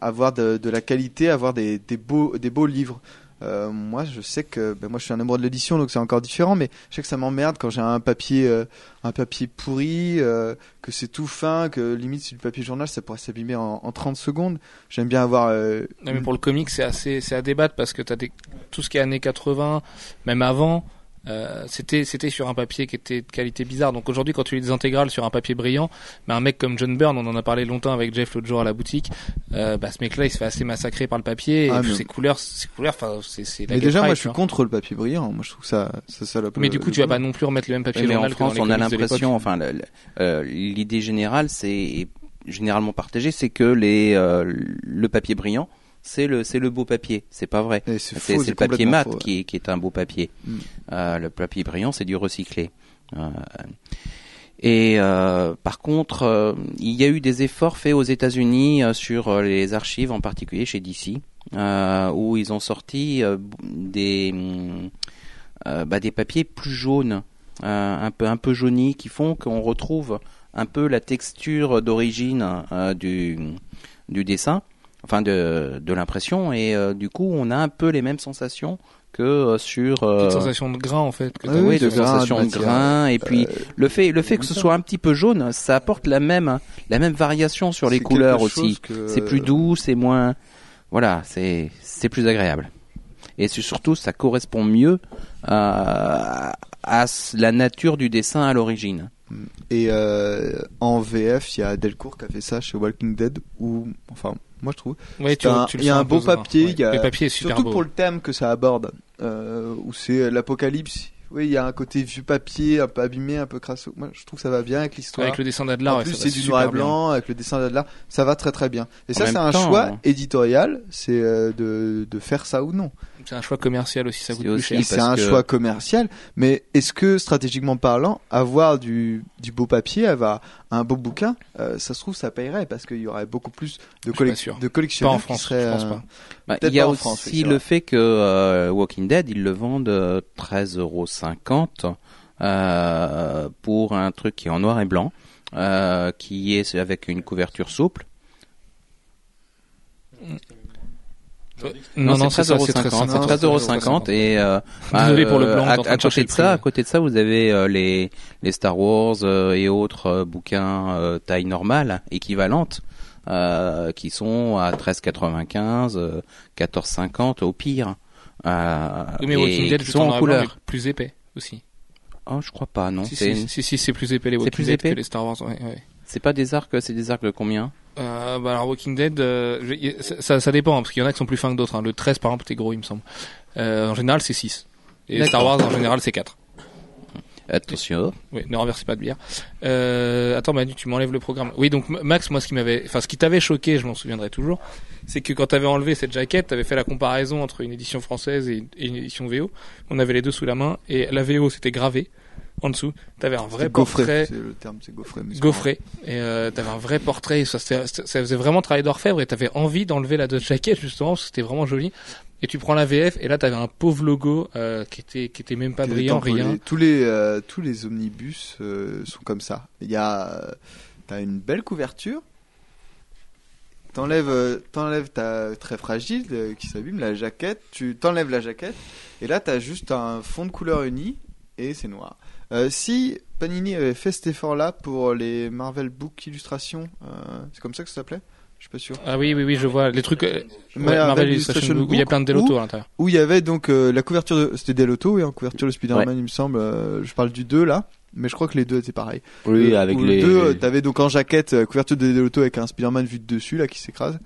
avoir de, de la qualité, avoir des, des beaux, des beaux livres. Euh, moi, je sais que ben, moi, je suis un amoureux de l'édition, donc c'est encore différent. Mais je sais que ça m'emmerde quand j'ai un papier, euh, un papier pourri, euh, que c'est tout fin, que limite c'est du papier journal, ça pourrait s'abîmer en, en 30 secondes. J'aime bien avoir. euh, Non, mais pour le comic, c'est assez, c'est à débattre parce que t'as des, tout ce qui est années 80, même avant, euh, c'était, c'était sur un papier qui était de qualité bizarre. Donc aujourd'hui, quand tu lis des intégrales sur un papier brillant, mais un mec comme John Byrne, on en a parlé longtemps avec Jeff l'autre jour à la boutique, euh, bah, ce mec-là, il se fait assez massacrer par le papier. Ah, et puis mais- ses couleurs, ses couleurs, enfin, c'est, c'est la Mais Get déjà, moi, je suis contre le papier brillant. Moi, je trouve ça, ça, ça le- Mais du coup, le tu vas pas non plus remettre le même papier mais en que dans France, les on a l'impression, enfin, le- le- euh, l'idée générale, c'est généralement partagée, c'est que les, euh, le papier brillant, c'est le, c'est le beau papier. C'est pas vrai. C'est le papier mat faux, ouais. qui, est, qui est un beau papier. Mm. Euh, le papier brillant, c'est du recyclé. Euh, et euh, par contre, il y a eu des efforts faits aux États-Unis sur les archives, en particulier chez DC, où ils ont sorti des bah, des papiers plus jaunes, un peu un peu jaunis, qui font qu'on retrouve un peu la texture d'origine du du dessin, enfin de de l'impression, et euh, du coup, on a un peu les mêmes sensations que euh, sur euh, Petite sensation de grain, en fait. Que oui, oui, de grain, sensation de grain, et puis Euh, le fait, le fait que ce soit un petit peu jaune, ça apporte la même, la même variation sur les couleurs aussi. que- C'est plus doux, c'est moins, voilà, c'est, c'est plus agréable. Et c'est surtout, ça correspond mieux à, à la nature du dessin à l'origine. Et euh, en VF, il y a Delcourt qui a fait ça chez Walking Dead, où, enfin, moi je trouve, Ouais, tu, C'est un- tu le il y a un beau ça. papier, Ouais. il y a- Le papier est super surtout beau. pour le thème que ça aborde, euh, où c'est l'apocalypse. Oui, il y a un côté vieux papier, un peu abîmé, un peu crasseux. Moi, je trouve que ça va bien avec l'histoire. Avec le dessin d'Adler, en plus, c'est du noir et bien. blanc avec le dessin d'Adler. Ça va très très bien. Et En ça, c'est un temps, choix hein. éditorial. C'est euh, de, de faire ça ou non. C'est un choix commercial aussi, ça coûte plus cher. Oui, c'est un que- choix commercial. Mais est-ce que stratégiquement parlant, avoir du, du beau papier, avoir un beau bouquin, euh, ça se trouve, ça payerait parce qu'il y aurait beaucoup plus de, suis pas collec- sûr. de Pas collectionneurs en qui France, seraient, je pense euh, pas. Bah, il y a pas en aussi France, oui, c'est le vrai. fait que euh, Walking Dead, ils le vendent euh, 13,50€ euh, pour un truc qui est en noir et blanc, euh, qui est avec une couverture souple. Non, non, c'est c'est ça, c'est 13,50€. 13,50. C'est 13,50€ et euh, Désolé pour le euh, blanc, à, train à côté de ça, à côté de ça, vous avez euh, les les Star Wars euh, et autres euh, bouquins euh, taille normale équivalente euh, qui sont à 13,95, euh, 14,50 au pire. Euh, Oui, mais Walking Dead, sont en couleur. plus épais aussi. Oh, je crois pas, non. Si, c'est si, si, si, c'est plus épais les Walking Dead que les Star Wars. Ouais, ouais. C'est pas des arcs, c'est des arcs de combien Euh, bah alors Walking Dead, euh, je- ça, dépend, hein, parce qu'il y en a qui sont plus fins que d'autres. hein. Le 13 par exemple, t'es gros, il me semble. Euh, en général, c'est 6. Et Star. Wars, en général, c'est 4. Attention. Oui, ne renversez pas de bière. Euh, attends, Manu, tu m'enlèves le programme. Oui, donc Max, moi, ce qui m'avait, enfin, ce qui t'avait choqué, je m'en souviendrai toujours, c'est que quand t'avais enlevé cette jaquette, t'avais fait la comparaison entre une édition française et une, et une édition VO. On avait les deux sous la main et la VO c'était gravé en dessous. T'avais un vrai gaufré. portrait. C'est le terme, c'est gaufré. Gaufré et euh, t'avais un vrai portrait ça, faisait vraiment travail d'orfèvre et t'avais envie d'enlever la jaquette justement parce que c'était vraiment joli et tu prends la VF et là t'avais un pauvre logo euh, qui était qui était même pas brillant rien tous les euh, tous les omnibus sont comme ça. Il y a t'as une belle couverture. T'enlèves t'enlèves ta très fragile qui s'abîme la jaquette. Tu t'enlèves la jaquette et là t'as juste un fond de couleur uni et c'est noir. Euh, si Panini avait fait cet effort-là pour les Marvel Book Illustrations, euh, c'est comme ça que ça s'appelait? Je suis pas sûr. ah oui oui oui je vois. Les trucs euh, ouais, Marvel Marvel Illustration Illustration Book, où il y a plein de Delotto à l'intérieur. où il y avait donc euh, la couverture de c'était Delotto et en couverture de Spider-Man il me semble euh, je parle du 2 là mais je crois que les deux étaient pareils. Oui, Le- avec les. le 2 euh, t'avais donc en jaquette euh, couverture de Delotto avec un Spider-Man vu de dessus là qui s'écrase.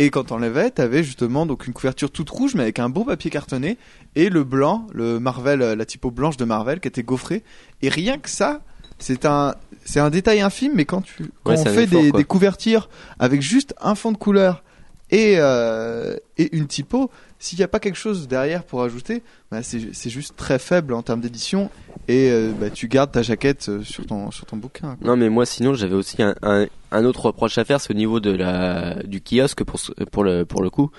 Et quand t'enlevais t'avais justement donc une couverture toute rouge mais avec un beau papier cartonné et le blanc le Marvel euh, la typo blanche de Marvel qui était gaufrée. Et rien que ça c'est un c'est un détail infime mais quand tu quand Ouais, on fait des couvertures avec juste un fond de couleur et, euh, et une typo, s'il n'y a pas quelque chose derrière pour ajouter, bah c'est c'est juste très faible en termes d'édition et euh, bah, tu gardes ta jaquette euh, sur ton, sur ton bouquin. quoi. Non, mais moi, sinon, j'avais aussi un, un, un autre reproche à faire, c'est au niveau de la du kiosque pour ce- pour le pour le coup,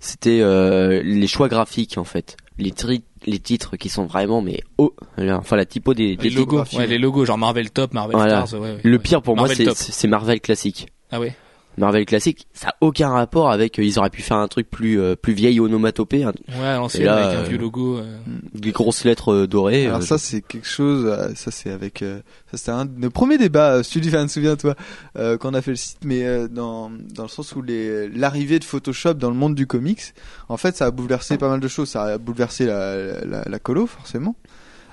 c'était euh, les choix graphiques en fait, les tri- les titres qui sont vraiment mais oh, enfin la typo des, des les logos ouais les logos genre Marvel Top Marvel Voilà. Stars ouais, ouais, Le ouais. pire pour moi, Marvel c'est Marvel classique. ah ouais Marvel classique, ça a aucun rapport avec. euh, ils auraient pu faire un truc plus euh, plus vieille onomatopée, hein, Ouais, là, avec un euh, vieux logo. euh. des grosses lettres euh, dorées. Alors euh, ça c'est quelque chose, euh, ça c'est avec, euh, ça c'était un de nos premiers débats, euh, Studifan, souviens-toi, euh, quand on a fait le site, mais euh, dans dans le sens où les l'arrivée de Photoshop dans le monde du comics, en fait ça a bouleversé pas mal de choses, ça a bouleversé la la, la colo forcément,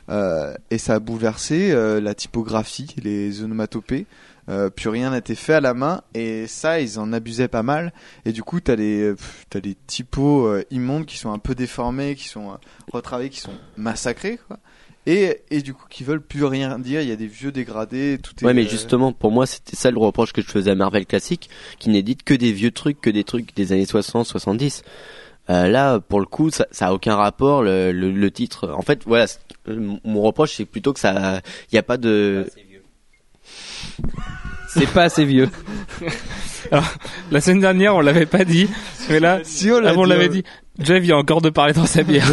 euh, et ça a bouleversé euh, la typographie, les onomatopées. Euh, plus rien n'était fait à la main et ça ils en abusaient pas mal et du coup t'as les pff, t'as les typos euh, immondes qui sont un peu déformés qui sont euh, retravaillés qui sont massacrés quoi et, et du coup qui veulent plus rien dire il y a des vieux dégradés tout est Ouais, mais justement, pour moi, c'était ça le reproche que je faisais à Marvel classique, qui n'édite que des vieux trucs, que des trucs des années 60, 70. Euh, là, pour le coup, ça, ça a aucun rapport. Le, le, le titre, en fait, voilà, mon reproche, c'est plutôt que ça, il y a pas de. C'est pas assez vieux. La semaine dernière, on l'avait pas dit, mais là, si on l'avait euh, dit. Jeff vient encore de parler dans sa bière.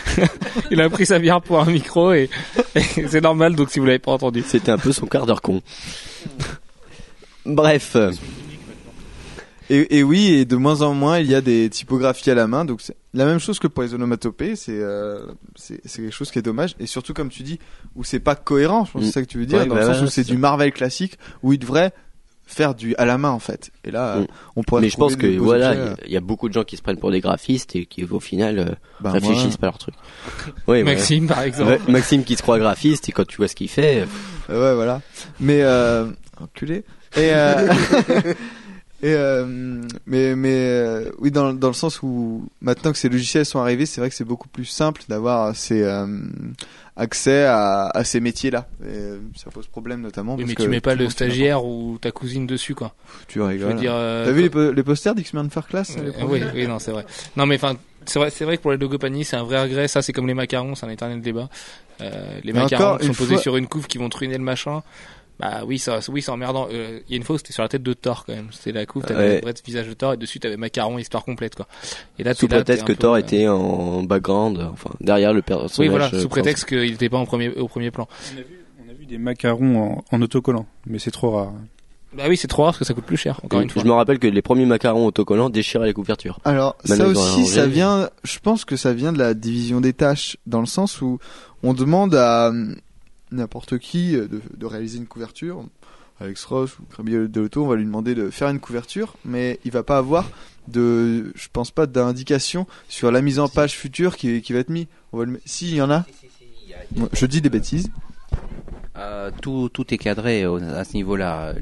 il a pris sa bière pour un micro et, et c'est normal. Donc si vous l'avez pas entendu, C'était un peu son quart d'heure con. Bref, Et, et oui, et de moins en moins, il y a des typographies à la main. Donc c'est la même chose que pour les onomatopées. C'est euh, c'est c'est quelque chose qui est dommage. Et surtout, comme tu dis, où c'est pas cohérent. Je pense que c'est ça que tu veux dire, Ouais, dans bah le sens ouais, où c'est du Marvel classique, où il devrait faire du à la main en fait. Et là, Mm. on pourrait. mais je pense que voilà, il y a- il y, a beaucoup de gens qui se prennent pour des graphistes et qui au final euh, bah, réfléchissent pas à leur truc. Oui, Maxime par exemple. Ouais, Maxime qui se croit graphiste et quand tu vois ce qu'il fait, euh. Ouais, voilà. Mais euh, enculé. Et euh, et euh, mais mais euh, oui, dans dans le sens où maintenant que ces logiciels sont arrivés, c'est vrai que c'est beaucoup plus simple d'avoir ces euh, accès à, à ces métiers-là. Et, euh, ça pose problème notamment. Oui, parce mais que tu mets pas le stagiaire ou ta cousine dessus, quoi. Tu Je rigoles. veux dire. euh, T'as vu les, po- les posters d'X-Men First Class Euh, oui, oui, non, c'est vrai. Non, mais enfin, c'est vrai, c'est vrai que pour les logopanies, c'est un vrai regret. Ça, c'est comme les macarons, c'est un éternel débat. Euh, les macarons qui sont posés fois- sur une couve qui vont truiner le machin. Bah oui, ça, oui, c'est emmerdant. Euh, Il y a une fois, où c'était sur la tête de Thor quand même. C'était la couve, t'avais Ouais. le vrai visage de Thor et dessus t'avais macaron histoire complète quoi. Et là, sous là, prétexte que Thor euh, était en background, enfin derrière le personnage. Oui, voilà, euh, sous prétexte qu'il était pas en premier, au premier plan. On a vu, on a vu des macarons en, en autocollant, mais c'est trop rare. Bah oui, c'est trop rare parce que ça coûte plus cher. Encore une fois. Je me rappelle que les premiers macarons autocollants déchiraient les couvertures. Alors Maintenant, ça aussi, ça vient. Je pense que ça vient de la division des tâches, dans le sens où on demande à n'importe qui euh, de, réaliser une couverture. Alex Ross ou Crémier de l'auto, on va lui demander de faire une couverture, mais il va pas avoir de, je pense pas d'indication sur la mise en page future qui, va être mis. On va le, si il y en a, je dis des bêtises. Euh, tout, est cadré au- à ce niveau-là.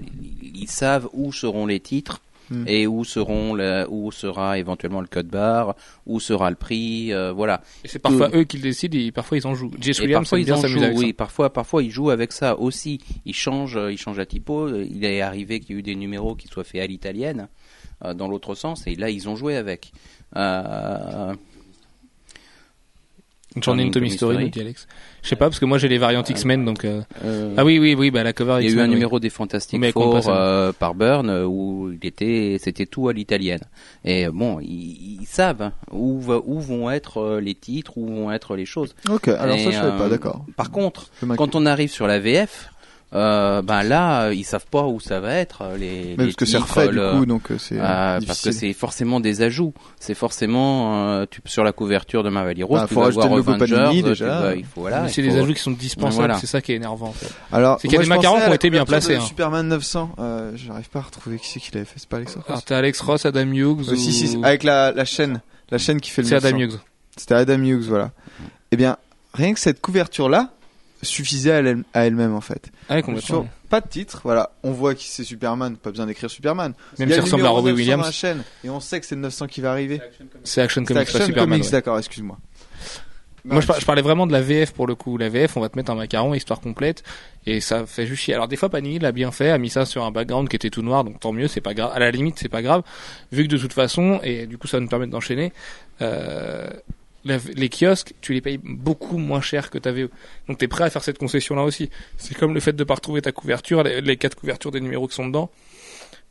Ils savent où seront les titres Hmm. et où seront le- où sera éventuellement le code barre, où sera le prix, euh, voilà. Et c'est parfois eux qui le décident et parfois ils en jouent. Jess Williams parfois ils en jouent, oui, parfois parfois ils jouent avec ça aussi. Ils changent, euh, ils changent la typo. Il est arrivé qu'il y ait eu des numéros qui soient faits à l'italienne euh, dans l'autre sens et là ils ont joué avec. Euh, Une journée Une nous dit Alex. Je sais pas parce que moi j'ai les variantes X-Men donc. euh, euh, Ah oui oui oui bah la cover Il y a eu un oui. numéro des Fantastic Mais Four euh, par Byrne euh, où il était, c'était tout à l'italienne. Et euh, bon, ils, ils savent où, va- où vont être euh, les titres, où vont être les choses. Ok, alors Et, ça je savais euh, pas, d'accord. Par contre, quand on arrive sur la VF, euh, ben là, euh, ils savent pas où ça va être euh, les. Mais les parce que c'est refait du le- coup, donc c'est euh, parce que c'est forcément des ajouts. C'est forcément euh, tu, sur la couverture de Marvel Heroes, Bah, tu faut vas rajouter voir le Avengers, Panini, tu déjà. vas- il faut voilà. Mais il c'est des faut- ajouts qui sont dispensables, Voilà. c'est ça qui est énervant. En fait. Alors, C'est qu'il y a des macarons qui ont été bien couverture placés, hein. Superman 900, euh, j'arrive pas à retrouver qui c'est qui l'avait fait, c'est pas Alex Ross Alors t'as Alex Ross, Adam Hughes. Si, si, si, ou- avec la, la chaîne, la chaîne qui fait le C'est Adam 900. Hughes. C'était Adam Hughes, voilà. Eh bien, rien que cette couverture-là suffisait à elle- à elle-même en fait. Ah Sur- pas de titre, voilà. On voit qui c'est Superman, pas besoin d'écrire Superman. Même s'il le ressemble à Robbie 900 dans la Williams. chaîne, et on sait que c'est le 900 qui va arriver. C'est Action Comics, pas Action Superman. Comics, ouais. d'accord, excuse-moi. Moi, je parlais vraiment de la VF pour le coup. La VF, on va te mettre un macaron, histoire complète, et ça fait juste chier. Alors des fois, Panini l'a bien fait, a mis ça sur un background qui était tout noir, donc tant mieux, c'est pas grave. À la limite, c'est pas grave, vu que de toute façon, et du coup, ça va nous permettre d'enchaîner. Euh, les kiosques, tu les payes beaucoup moins cher que ta VE. Donc t'es prêt à faire cette concession-là aussi. C'est comme le fait de pas retrouver ta couverture, les, les quatre couvertures des numéros qui sont dedans.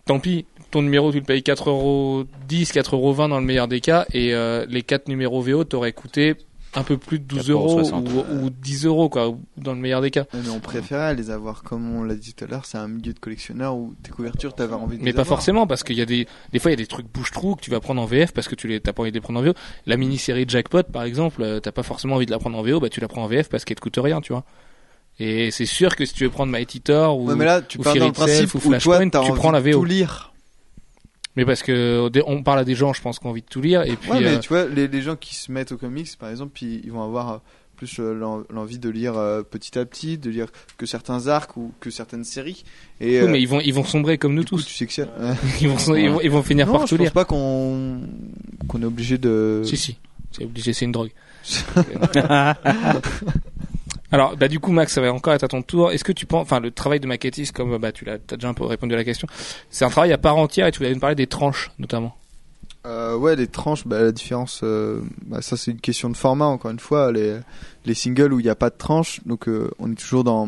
Tant pis, ton numéro tu le payes 4,10€, 4,20€ dans le meilleur des cas, et euh, les quatre numéros VO t'auraient coûté un peu plus de 12 4,60 euros ou, ou 10 euros quoi, dans le meilleur des cas. Mais on préférait les avoir, comme on l'a dit tout à l'heure, c'est un milieu de collectionneur où tes couvertures, t'avais envie de Mais les pas avoir. forcément parce qu'il y a des des fois il y a des trucs bouche-trou que tu vas prendre en VF parce que tu les t'as pas envie de les prendre en VO. La mini-série Jackpot par exemple, euh, t'as pas forcément envie de la prendre en VO, bah tu la prends en VF parce qu'elle te coûte rien, tu vois. Et c'est sûr que si tu veux prendre Mighty Thor ou Ouais, mais là, tu ou dans le principe ou où toi, Flashpoint, tu prends la VO. tout lire. Mais parce que des- on parle à des gens, je pense, qui ont envie de tout lire et puis Ouais, mais euh, tu vois, les, les gens qui se mettent aux comics, par exemple, ils, ils vont avoir euh, plus euh, l'en- l'envie de lire euh, petit à petit, de lire que certains arcs ou que certaines séries. Et oui, euh, mais ils vont ils vont sombrer comme nous du coup, tous. tu sectionnes. Ils vont ils vont, ils vont finir non, par je tout pense lire. pas qu'on qu'on est obligé de. Si si, c'est obligé, c'est une drogue. Alors, bah du coup, Max, ça va encore être à ton tour. Est-ce que tu penses, enfin, le travail de maquettiste, comme bah tu l'as, t'as déjà un peu répondu à la question, c'est un travail à part entière et tu voulais nous parler des tranches, notamment? Euh, ouais, les tranches, bah, la différence, euh, bah, ça c'est une question de format encore une fois. Les, les singles où il n'y a pas de tranche, donc euh, on est toujours dans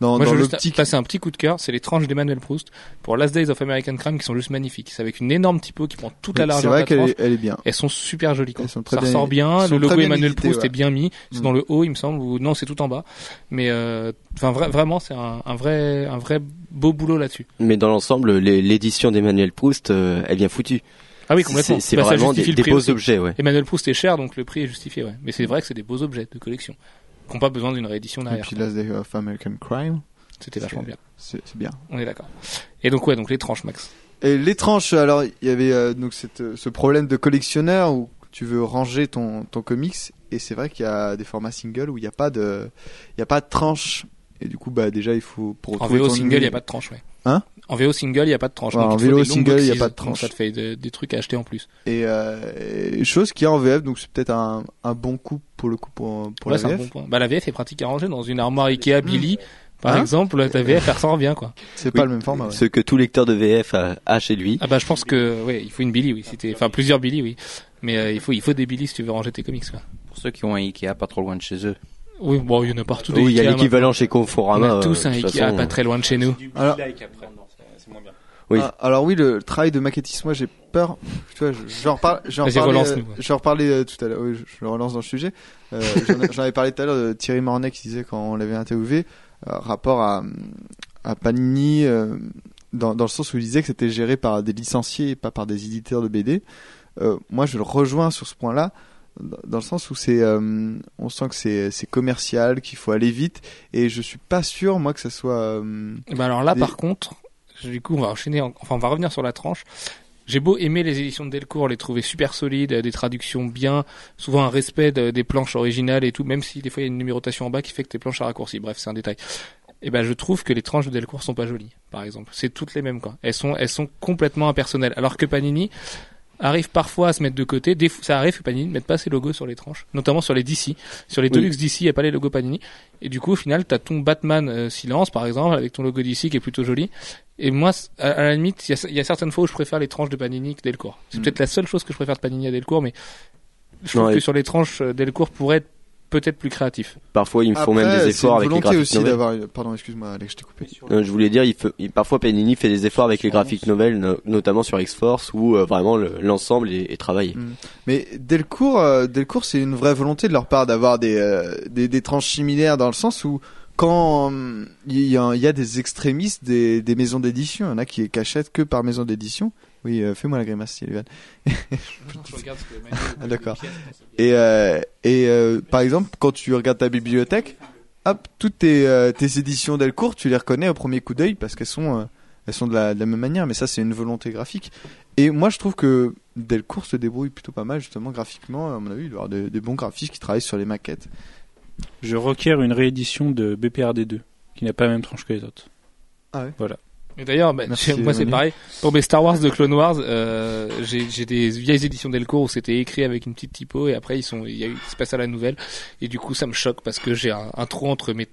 dans, Moi, dans je veux juste passer un petit coup de cœur. C'est les tranches d'Emmanuel Proust pour Last Days of American Crime qui sont juste magnifiques. C'est avec une énorme typo qui prend toute la C'est largeur vrai de la qu'elle est, elle est bien. Elles sont super jolies. Quoi. Elles sont très ça bien- ressort bien. Le logo bien Emmanuel Proust ouais. est bien mis. C'est Mm. dans le haut, il me semble, ou non, c'est tout en bas. Mais euh, vra- vraiment, c'est un, un vrai, un vrai beau boulot là-dessus. Mais dans l'ensemble, l'édition d'Emmanuel Proust, euh, elle est bien foutue. Ah oui, complètement. C'est c'est Bah, vraiment des, des beaux aussi. objets, ouais. Emmanuel Proust est cher, donc le prix est justifié, ouais. Mais c'est vrai que c'est des beaux objets de collection qui n'ont pas besoin d'une réédition Et derrière. puis Last Day of American Crime, C'était vachement bien. c'est bien. On est d'accord. Et donc ouais, donc les tranches, Max. Et les tranches, alors il y avait euh, donc cette, euh, ce problème de collectionneur où tu veux ranger ton, ton comics et c'est vrai qu'il y a des formats single où il n'y a pas de il y a pas de tranche et du coup bah déjà il faut pour En VO ton single, il n'y a pas de tranche, ouais. Hein? En VO single, il n'y a pas de tranche. Ouais, donc en VO single, il y a pas de donc Ça tranche. te fait de- des trucs à acheter en plus. et, euh, chose qui est en VF donc c'est peut-être un, un bon coup pour le coup pour, pour Ouais, la un VF bon point. Bah la VF est pratique à ranger dans une armoire Ikea Billy. Par Hein exemple, ta VF elle ressort bien quoi. c'est Oui. pas le même format ouais. Ce que tout lecteur de VF a, a chez lui. Ah bah je pense que ouais, il faut une Billy oui, enfin plusieurs Billy oui. Mais euh, il faut il faut des Billy si tu veux ranger tes comics quoi. Pour ceux qui ont un Ikea pas trop loin de chez eux. Oui, bon, il y en a partout Oui, il y a l'équivalent chez maintenant. On Conforama. a tous euh, un Ikea façon, pas très loin de chez nous. Alors- c'est moins bien. Oui. Ah, alors oui, le travail de maquettiste, moi j'ai peur. Tu vois, je- j'en reparle, j'en reparlais, euh, j'en reparlais euh, tout à l'heure. Oui, je, je le relance dans le sujet. Euh, j'en, avais parlé tout à l'heure de Thierry Mornay qui disait quand on l'avait interviewé, euh, rapport à, à Panini, euh, dans, dans le sens où il disait que c'était géré par des licenciés et pas par des éditeurs de BD. Euh, moi, je le rejoins sur ce point-là. dans- Dans le sens où c'est, euh, on sent que c'est, c'est commercial, qu'il faut aller vite, et je suis pas sûr moi que ça soit. euh, Bah alors là, Des- par contre, du coup, on va enchaîner, en- enfin, on va revenir sur la tranche. J'ai beau aimer les éditions de Delcourt, les trouver super solides, euh, des traductions bien, souvent un respect de- des planches originales et tout, même si des fois il y a une numérotation en bas qui fait que tes planches à raccourci. Bref, c'est un détail. Et ben, je trouve que les tranches de Delcourt sont pas jolies, par exemple. C'est toutes les mêmes, quoi. Elles sont, elles sont complètement impersonnelles. Alors que Panini arrive parfois à se mettre de côté. Des fois, ça arrive que Panini ne mette pas ses logos sur les tranches, notamment sur les DC. Sur les Oui. Deluxe DC, il n'y a pas les logos Panini. Et du coup, au final, t'as ton Batman euh, Silence, par exemple, avec ton logo DC qui est plutôt joli. Et moi, à, à la limite, il y a, il y a certaines fois où je préfère les tranches de Panini que Delcourt. C'est Mm. peut-être la seule chose que je préfère de Panini à Delcourt, mais je trouve Ouais. que sur les tranches, euh, Delcourt pourrait être peut-être plus créatif. Parfois, ils me font Après, même des efforts avec les graphiques aussi novels. d'avoir. Pardon, excuse-moi, Alex, je t'ai coupé. Euh, je voulais dire, il fait, il- parfois Panini fait des efforts avec les graphiques novels, no- notamment sur X-Force, où euh, vraiment le- l'ensemble est, est travaillé. Mais Delcourt, euh, Delcourt, c'est une vraie volonté de leur part d'avoir des, euh, des, des tranches similaires dans le sens où quand euh, il y, a, il y a des extrémistes des, des maisons d'édition, il y en a qui cachètent que par maison d'édition. Oui, euh, fais-moi la grimace, Sylvain. Ah, d'accord. Et, euh, et euh, par exemple, quand tu regardes ta bibliothèque, hop, toutes tes, euh, tes éditions Delcourt, tu les reconnais au premier coup d'œil parce qu'elles sont, euh, elles sont de la, de la même manière. Mais ça, c'est une volonté graphique. Et moi, je trouve que Delcourt se débrouille plutôt pas mal justement graphiquement. À mon avis, il doit y avoir des, des bons graphistes qui travaillent sur les maquettes. Je requiers une réédition de BPRD2 qui n'a pas la même tranche que les autres. Et d'ailleurs, bah, Merci, moi c'est pareil. Pour mes Star Wars de Clone Wars, euh, j'ai des vieilles éditions Delcourt où c'était écrit avec une petite typo et après ils sont, il y a eu, il se passe à la nouvelle et du coup ça me choque parce que j'ai un, un trou entre mes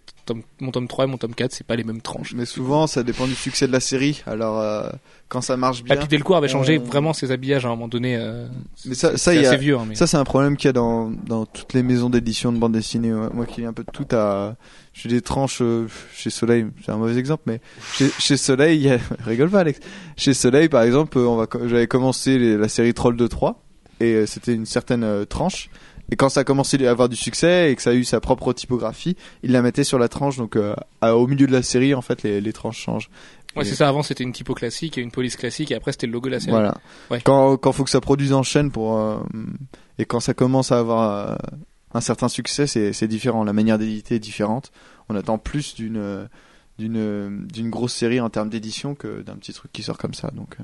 mon tome 3 et mon tome 4, c'est pas les mêmes tranches. Mais souvent, ça dépend du succès de la série. Alors, euh, quand ça marche bien. puis Delcourt avait changé on- vraiment ses habillages à un moment donné. Euh, Mais ça, ça, y a, vieux. Hein, mais... Ça, c'est un problème qu'il y a dans, dans toutes les maisons d'édition de bande dessinée. Moi moi qui lis un peu de tout, à, j'ai des tranches euh, chez Soleil, c'est un mauvais exemple, mais chez, chez Soleil, a, rigole pas Alex. Chez Soleil, par exemple, euh, on va, j'avais commencé les- la série Troll de 3 et euh, c'était une certaine euh, tranche. Et quand ça a commencé à avoir du succès et que ça a eu sa propre typographie, il la mettait sur la tranche. Donc euh, au milieu de la série, en fait, les, les tranches changent. Ouais, c'est ça. Avant, c'était une typo classique et une police classique, et après, c'était le logo de la série. Voilà. Ouais. Quand quand faut que ça produise en chaîne pour euh, et quand ça commence à avoir euh, un certain succès, c'est différent. La manière d'éditer est différente. On attend plus d'une euh, d'une euh, d'une grosse série en termes d'édition que d'un petit truc qui sort comme ça. Donc euh.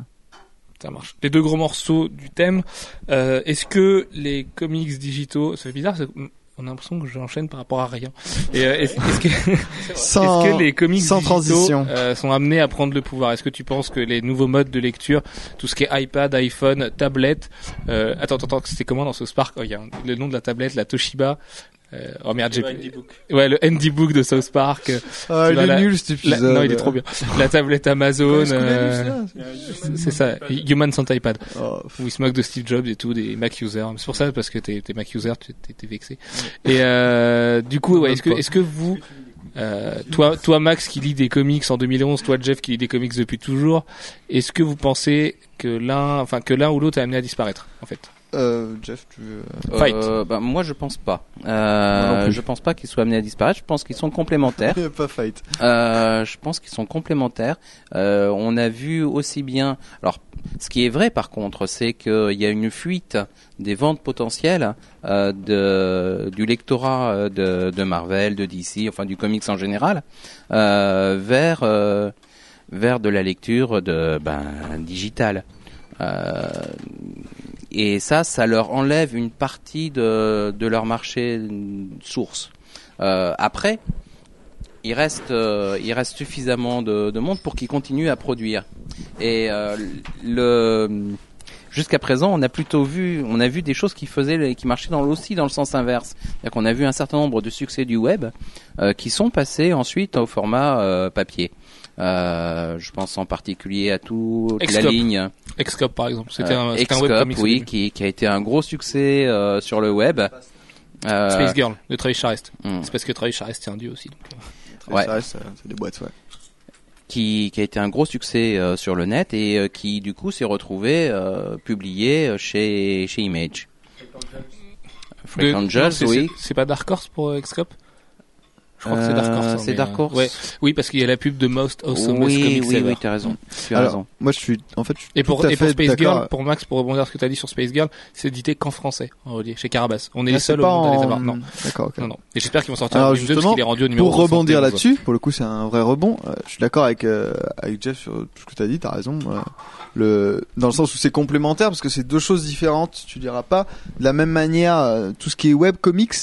Ça marche. Les deux gros morceaux du thème. Euh, Est-ce que les comics digitaux, ça fait bizarre, on a l'impression que j'enchaîne par rapport à rien. Et euh, est-ce est-ce que, sans est-ce que les comics sans transition. euh, sont amenés à prendre le pouvoir? Est-ce que tu penses que les nouveaux modes de lecture, tout ce qui est iPad, iPhone, tablette, euh, attends, attends, attends, c'était comment dans ce Spark? Oh, il y a un- le nom de la tablette, la Toshiba. Euh, oh merde, j'ai ouais le Handy Book de South Park. Ah, il vois, est la- nul cet la- non, il est trop bien. La tablette Amazon. euh, euh... c'est ça, Human sans iPad. Oh, où il se moque de Steve Jobs et tout, des Mac users. C'est pour ça, parce que t'es, Mac user, tu t'es, t'es vexé. Et euh, du coup, ouais, est-ce que, est-ce que vous, euh, toi, toi Max qui lit des comics en 2011, toi Jeff qui lit des comics depuis toujours, est-ce que vous pensez que l'un, enfin que l'un ou l'autre est amené à disparaître, en fait? Euh, Jeff, tu veux... Fight. Euh, bah, moi, je pense pas. Euh, je pense pas qu'ils soient amenés à disparaître. Je pense qu'ils sont complémentaires. pas fight. Euh, je pense qu'ils sont complémentaires. Euh, on a vu aussi bien. Alors, ce qui est vrai par contre, c'est qu'il y a une fuite des ventes potentielles euh, de, du lectorat euh, de, de Marvel, de DC, enfin du comics en général, euh, vers euh, vers de la lecture de ben digitale. Euh, et ça, ça leur enlève une partie de, leur marché source. Euh, après, il reste, euh, suffisamment de, de monde pour qu'ils continuent à produire. Et euh, jusqu'à présent, on a plutôt vu, on a vu des choses qui faisaient, qui marchaient dans, aussi dans le sens inverse. C'est-à-dire qu'on a vu un certain nombre de succès du web qui sont passés ensuite au format papier. Euh, je pense en particulier à toute la ligne. Excop par exemple, c'était un, c'était un oui, qui, qui a été un gros succès euh, sur le web. Euh, Space Girl de Travis Charest. hmm. C'est parce que Travis Charest c'est un dieu aussi. Donc, Ouais. Euh, c'est des boîtes, ouais. qui, qui a été un gros succès euh, sur le net et euh, qui du coup s'est retrouvé euh, publié chez chez Image. Freak Angels, oui. c'est- pas Dark Horse pour euh, Excop Je crois que c'est Euh, Dark Horse. hein, c'est mais, Dark euh, Horse. Ouais. Oui, parce qu'il y a la pub de Most Awesome oui, Comics oui, Ever. oui, t'as raison. Tu as Alors, raison. moi, je suis, en fait, je suis Et pour, tout à et pour Space. Girl, pour Max, pour rebondir sur ce que tu as dit sur Space Girl, c'est édité qu'en français, en relié, chez Carabas. On est Ah, les c'est seuls au monde à les avoir. Non, D'accord, ok. non, non. Et j'espère qu'ils vont sortir Alors, 2 parce justement, qu'il est rendu au numéro Pour rebondir 71. là-dessus, pour le coup, c'est un vrai rebond. Euh, je suis d'accord avec euh, avec Jeff sur tout ce que tu as dit. T'as raison. euh, le dans le sens où c'est complémentaire parce que c'est deux choses différentes. Tu diras pas de la même manière. euh, tout ce qui est web comics,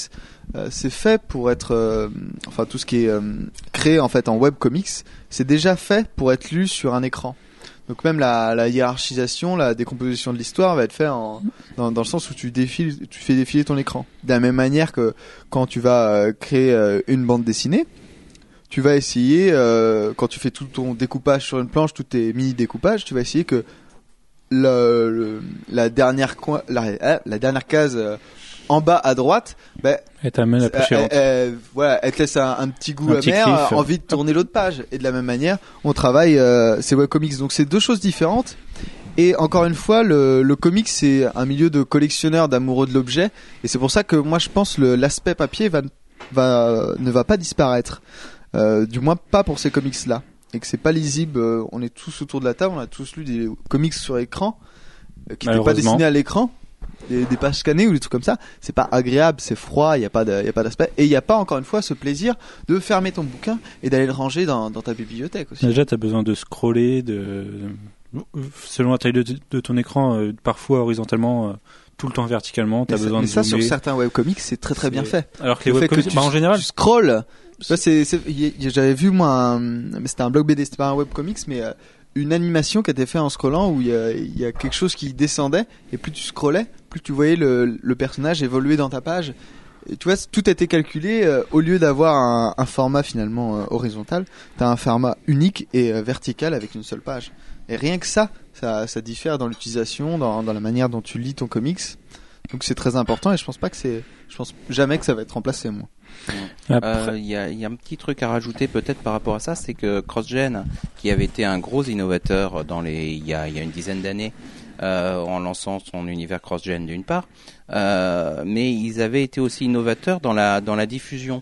euh, c'est fait pour être, euh, enfin tout ce qui est euh, créé en fait en web comics, c'est déjà fait pour être lu sur un écran. Donc même la, hiérarchisation, la décomposition de l'histoire va être faite dans, le sens où tu fais défiler ton écran. De la même manière que quand tu vas créer une bande dessinée, tu vas essayer, quand tu fais tout ton découpage sur une planche, tous tes mini découpages, tu vas essayer que le- la dernière case en bas à droite, ben, Et t'amènes la euh, plus euh, euh, voilà, elle te laisse un, un petit goût Un petit amer, kiff. euh, envie de tourner l'autre page. Et de la même manière, on travaille euh, ces webcomics. Donc c'est deux choses différentes. Et encore une fois, le, le comics c'est un milieu de collectionneurs, d'amoureux de l'objet. Et c'est pour ça que moi je pense le l'aspect papier va, va ne va pas disparaître. Euh, du moins pas pour ces comics là. Et que c'est pas lisible. on est tous autour de la table, on a tous lu des comics sur écran qui n'étaient pas dessinés à l'écran. Des, des pages scannées ou des trucs comme ça, c'est pas agréable, c'est froid, il y a pas de, y a pas d'aspect, et il y a pas encore une fois ce plaisir de fermer ton bouquin et d'aller le ranger dans, dans ta bibliothèque aussi. Déjà, t'as besoin de scroller, de selon la taille de, de ton écran, euh, parfois horizontalement, euh, tout le temps verticalement. T'as Mais besoin mais de ça sur certains webcomics c'est très très bien fait. Alors que les Le que webcomics, tu- bah, en général, tu scrolls. Tu j'avais vu moi, un- mais c'était un blog BD, c'était pas un webcomics, mais euh, une animation qui était faite en scrollant où il y a, il y a quelque chose qui descendait et plus tu scrollais, plus tu voyais le, le personnage évoluer dans ta page. Et tu vois, tout a été calculé euh, au lieu d'avoir un, un format finalement euh, horizontal, t'as un format unique et euh, vertical avec une seule page. Et rien que ça, ça, ça diffère dans l'utilisation, dans, dans la manière dont tu lis ton comics. Donc c'est très important et je pense pas que c'est, je pense jamais que ça va être remplacé moi. Euh, Il y, a, il y a un petit truc à rajouter peut-être par rapport à ça, c'est que CrossGen, qui avait été un gros innovateur dans les, il y a, il y a une dizaine d'années, en lançant son univers cross-gen d'une part, euh, mais ils avaient été aussi innovateurs dans la dans la diffusion.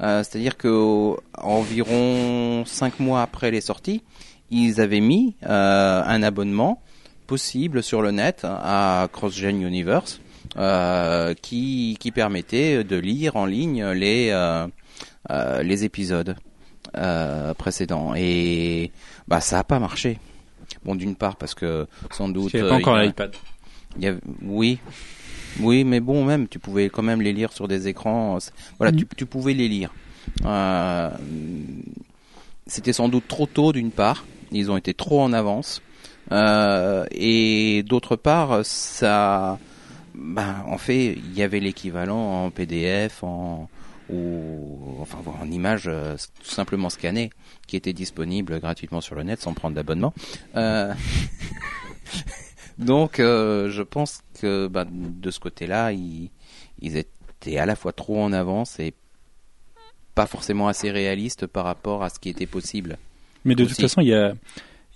Euh, C'est-à-dire que au- environ cinq mois après les sorties, ils avaient mis euh, un abonnement possible sur le net à CrossGen Universe euh, qui, qui permettait de lire en ligne les, euh, euh, les épisodes euh, précédents. Et bah, ça n'a pas marché. Bon, d'une part parce que sans doute... Il n'y avait pas euh, encore il y a- l'iPad. oui, oui, mais bon, même tu pouvais quand même les lire sur des écrans. C'est- Voilà, tu, tu pouvais les lire. Euh, C'était sans doute trop tôt d'une part. Ils ont été trop en avance. Euh, et d'autre part, ça, ben, en fait, il y avait l'équivalent en PDF, en ou enfin en image euh, tout simplement scannée, qui était disponible gratuitement sur le net sans prendre d'abonnement. Euh, donc, euh, je pense que bah, de ce côté-là, ils, ils étaient à la fois trop en avance et pas forcément assez réalistes par rapport à ce qui était possible. Mais de Aussi. toute façon, il y a,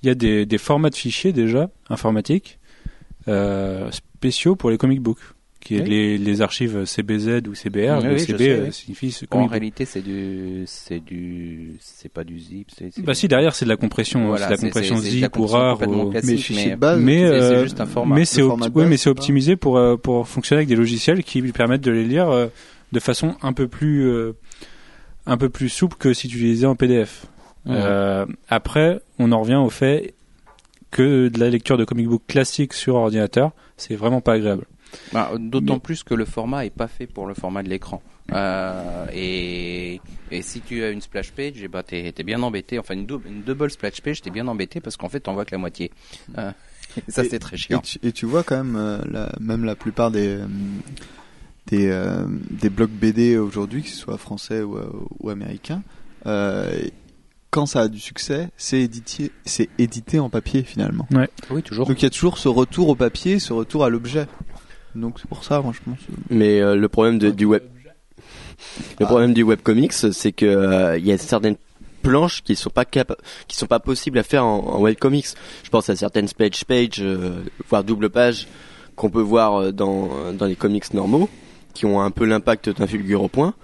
y a des, des formats de fichiers déjà informatiques spéciaux pour les comic books, qui est Oui. les, les archives CBZ ou CBR. Oui, le oui, je CB sais, euh, oui. signifie ce En réalité, c'est du, c'est du, c'est pas du zip. c'est- c'est- Bah si derrière c'est de la compression, Voilà, c'est de la compression zip ou compression RAR complètement ou- mais fichier mais- de base, mais c'est- c'est euh, juste un format. mais c'est mais optimisé pour euh, pour fonctionner avec des logiciels qui lui permettent de les lire euh, de façon un peu plus euh, un peu plus souple que si tu les lisais en PDF. Euh, après, on en revient au fait que de la lecture de comic book classique sur ordinateur, c'est vraiment pas agréable. Bah, D'autant Mais- plus que le format est pas fait pour le format de l'écran. Euh, et, et si tu as une splash page, eh ben, t'es es bien embêté. Enfin, une, dou- une double splash page, t'es bien embêté parce qu'en fait, t'en vois que la moitié. Euh, et ça, Et- c'est très Et chiant. tu, et tu vois quand même, euh, la, même la plupart des, des, euh, des blogs BD aujourd'hui, que ce soit français ou, ou américains, euh, quand ça a du succès, c'est édité, c'est édité en papier finalement. Oui, toujours. Donc il y a toujours ce retour au papier, ce retour à l'objet. Donc c'est pour ça, moi je pense. euh, Mais euh, le problème de- du web, le Ah. problème du webcomics, c'est que euh, il y a certaines planches qui sont pas capa- qui sont pas possibles à faire en, en webcomics. Je pense à certaines splash pages, euh, voire double page, qu'on peut voir euh, dans dans les comics normaux, qui ont un peu l'impact d'un fulgure au point.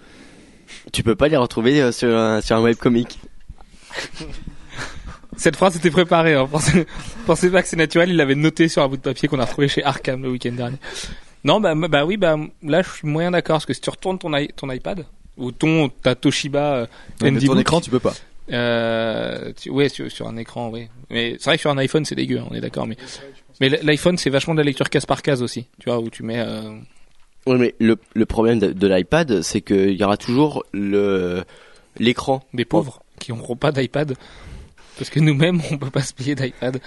Tu peux pas les retrouver euh, sur un, sur un webcomic. Cette phrase était préparée. Hein. Pensez, pensez pas que c'est naturel. Il l'avait noté sur un bout de papier qu'on a retrouvé chez Arkham le week-end dernier. Non, bah, bah oui, bah là, je suis moyen d'accord parce que si tu retournes ton, i- ton iPad ou ton ta Toshiba euh, ND ton Book, écran, tu peux pas. euh, tu- ouais, sur, sur un écran, oui. Mais c'est vrai que sur un iPhone, c'est dégueu. hein, on est d'accord. Mais mais l'iPhone, c'est vachement de la lecture case par case aussi. Tu vois où tu mets. euh, Oui, mais le, le problème de, de l'iPad, c'est qu'il y aura toujours le l'écran. des pauvres qui n'auront pas d'iPad. Parce que nous-mêmes, on peut pas se payer d'iPad.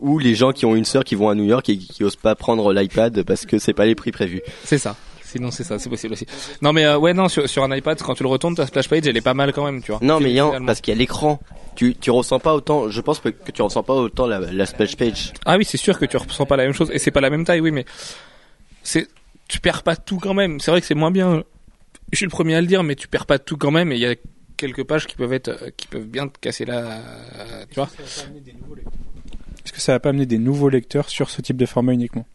Ou les gens qui ont une sœur qui vont à New York et qui, qui osent pas prendre l'iPad parce que c'est pas les prix prévus. C'est ça. Sinon, c'est ça, c'est possible aussi. Non, mais euh, ouais, non, sur, sur un iPad, quand tu le retournes, ta splash page, elle est pas mal quand même, tu vois. Non, mais parce qu'il y a l'écran. Tu, tu ressens pas autant, je pense que que tu ressens pas autant la, la splash page. Ah oui, c'est sûr que tu ressens pas la même chose et c'est pas la même taille, oui, mais c'est tu perds pas tout quand même. C'est vrai que c'est moins bien. Je suis le premier à le dire, mais tu perds pas tout quand même. Et il y a quelques pages qui peuvent être, euh, qui peuvent bien te casser la, tu vois. Est-ce que ça va pas amener des nouveaux lecteurs? Sur ce type de format uniquement?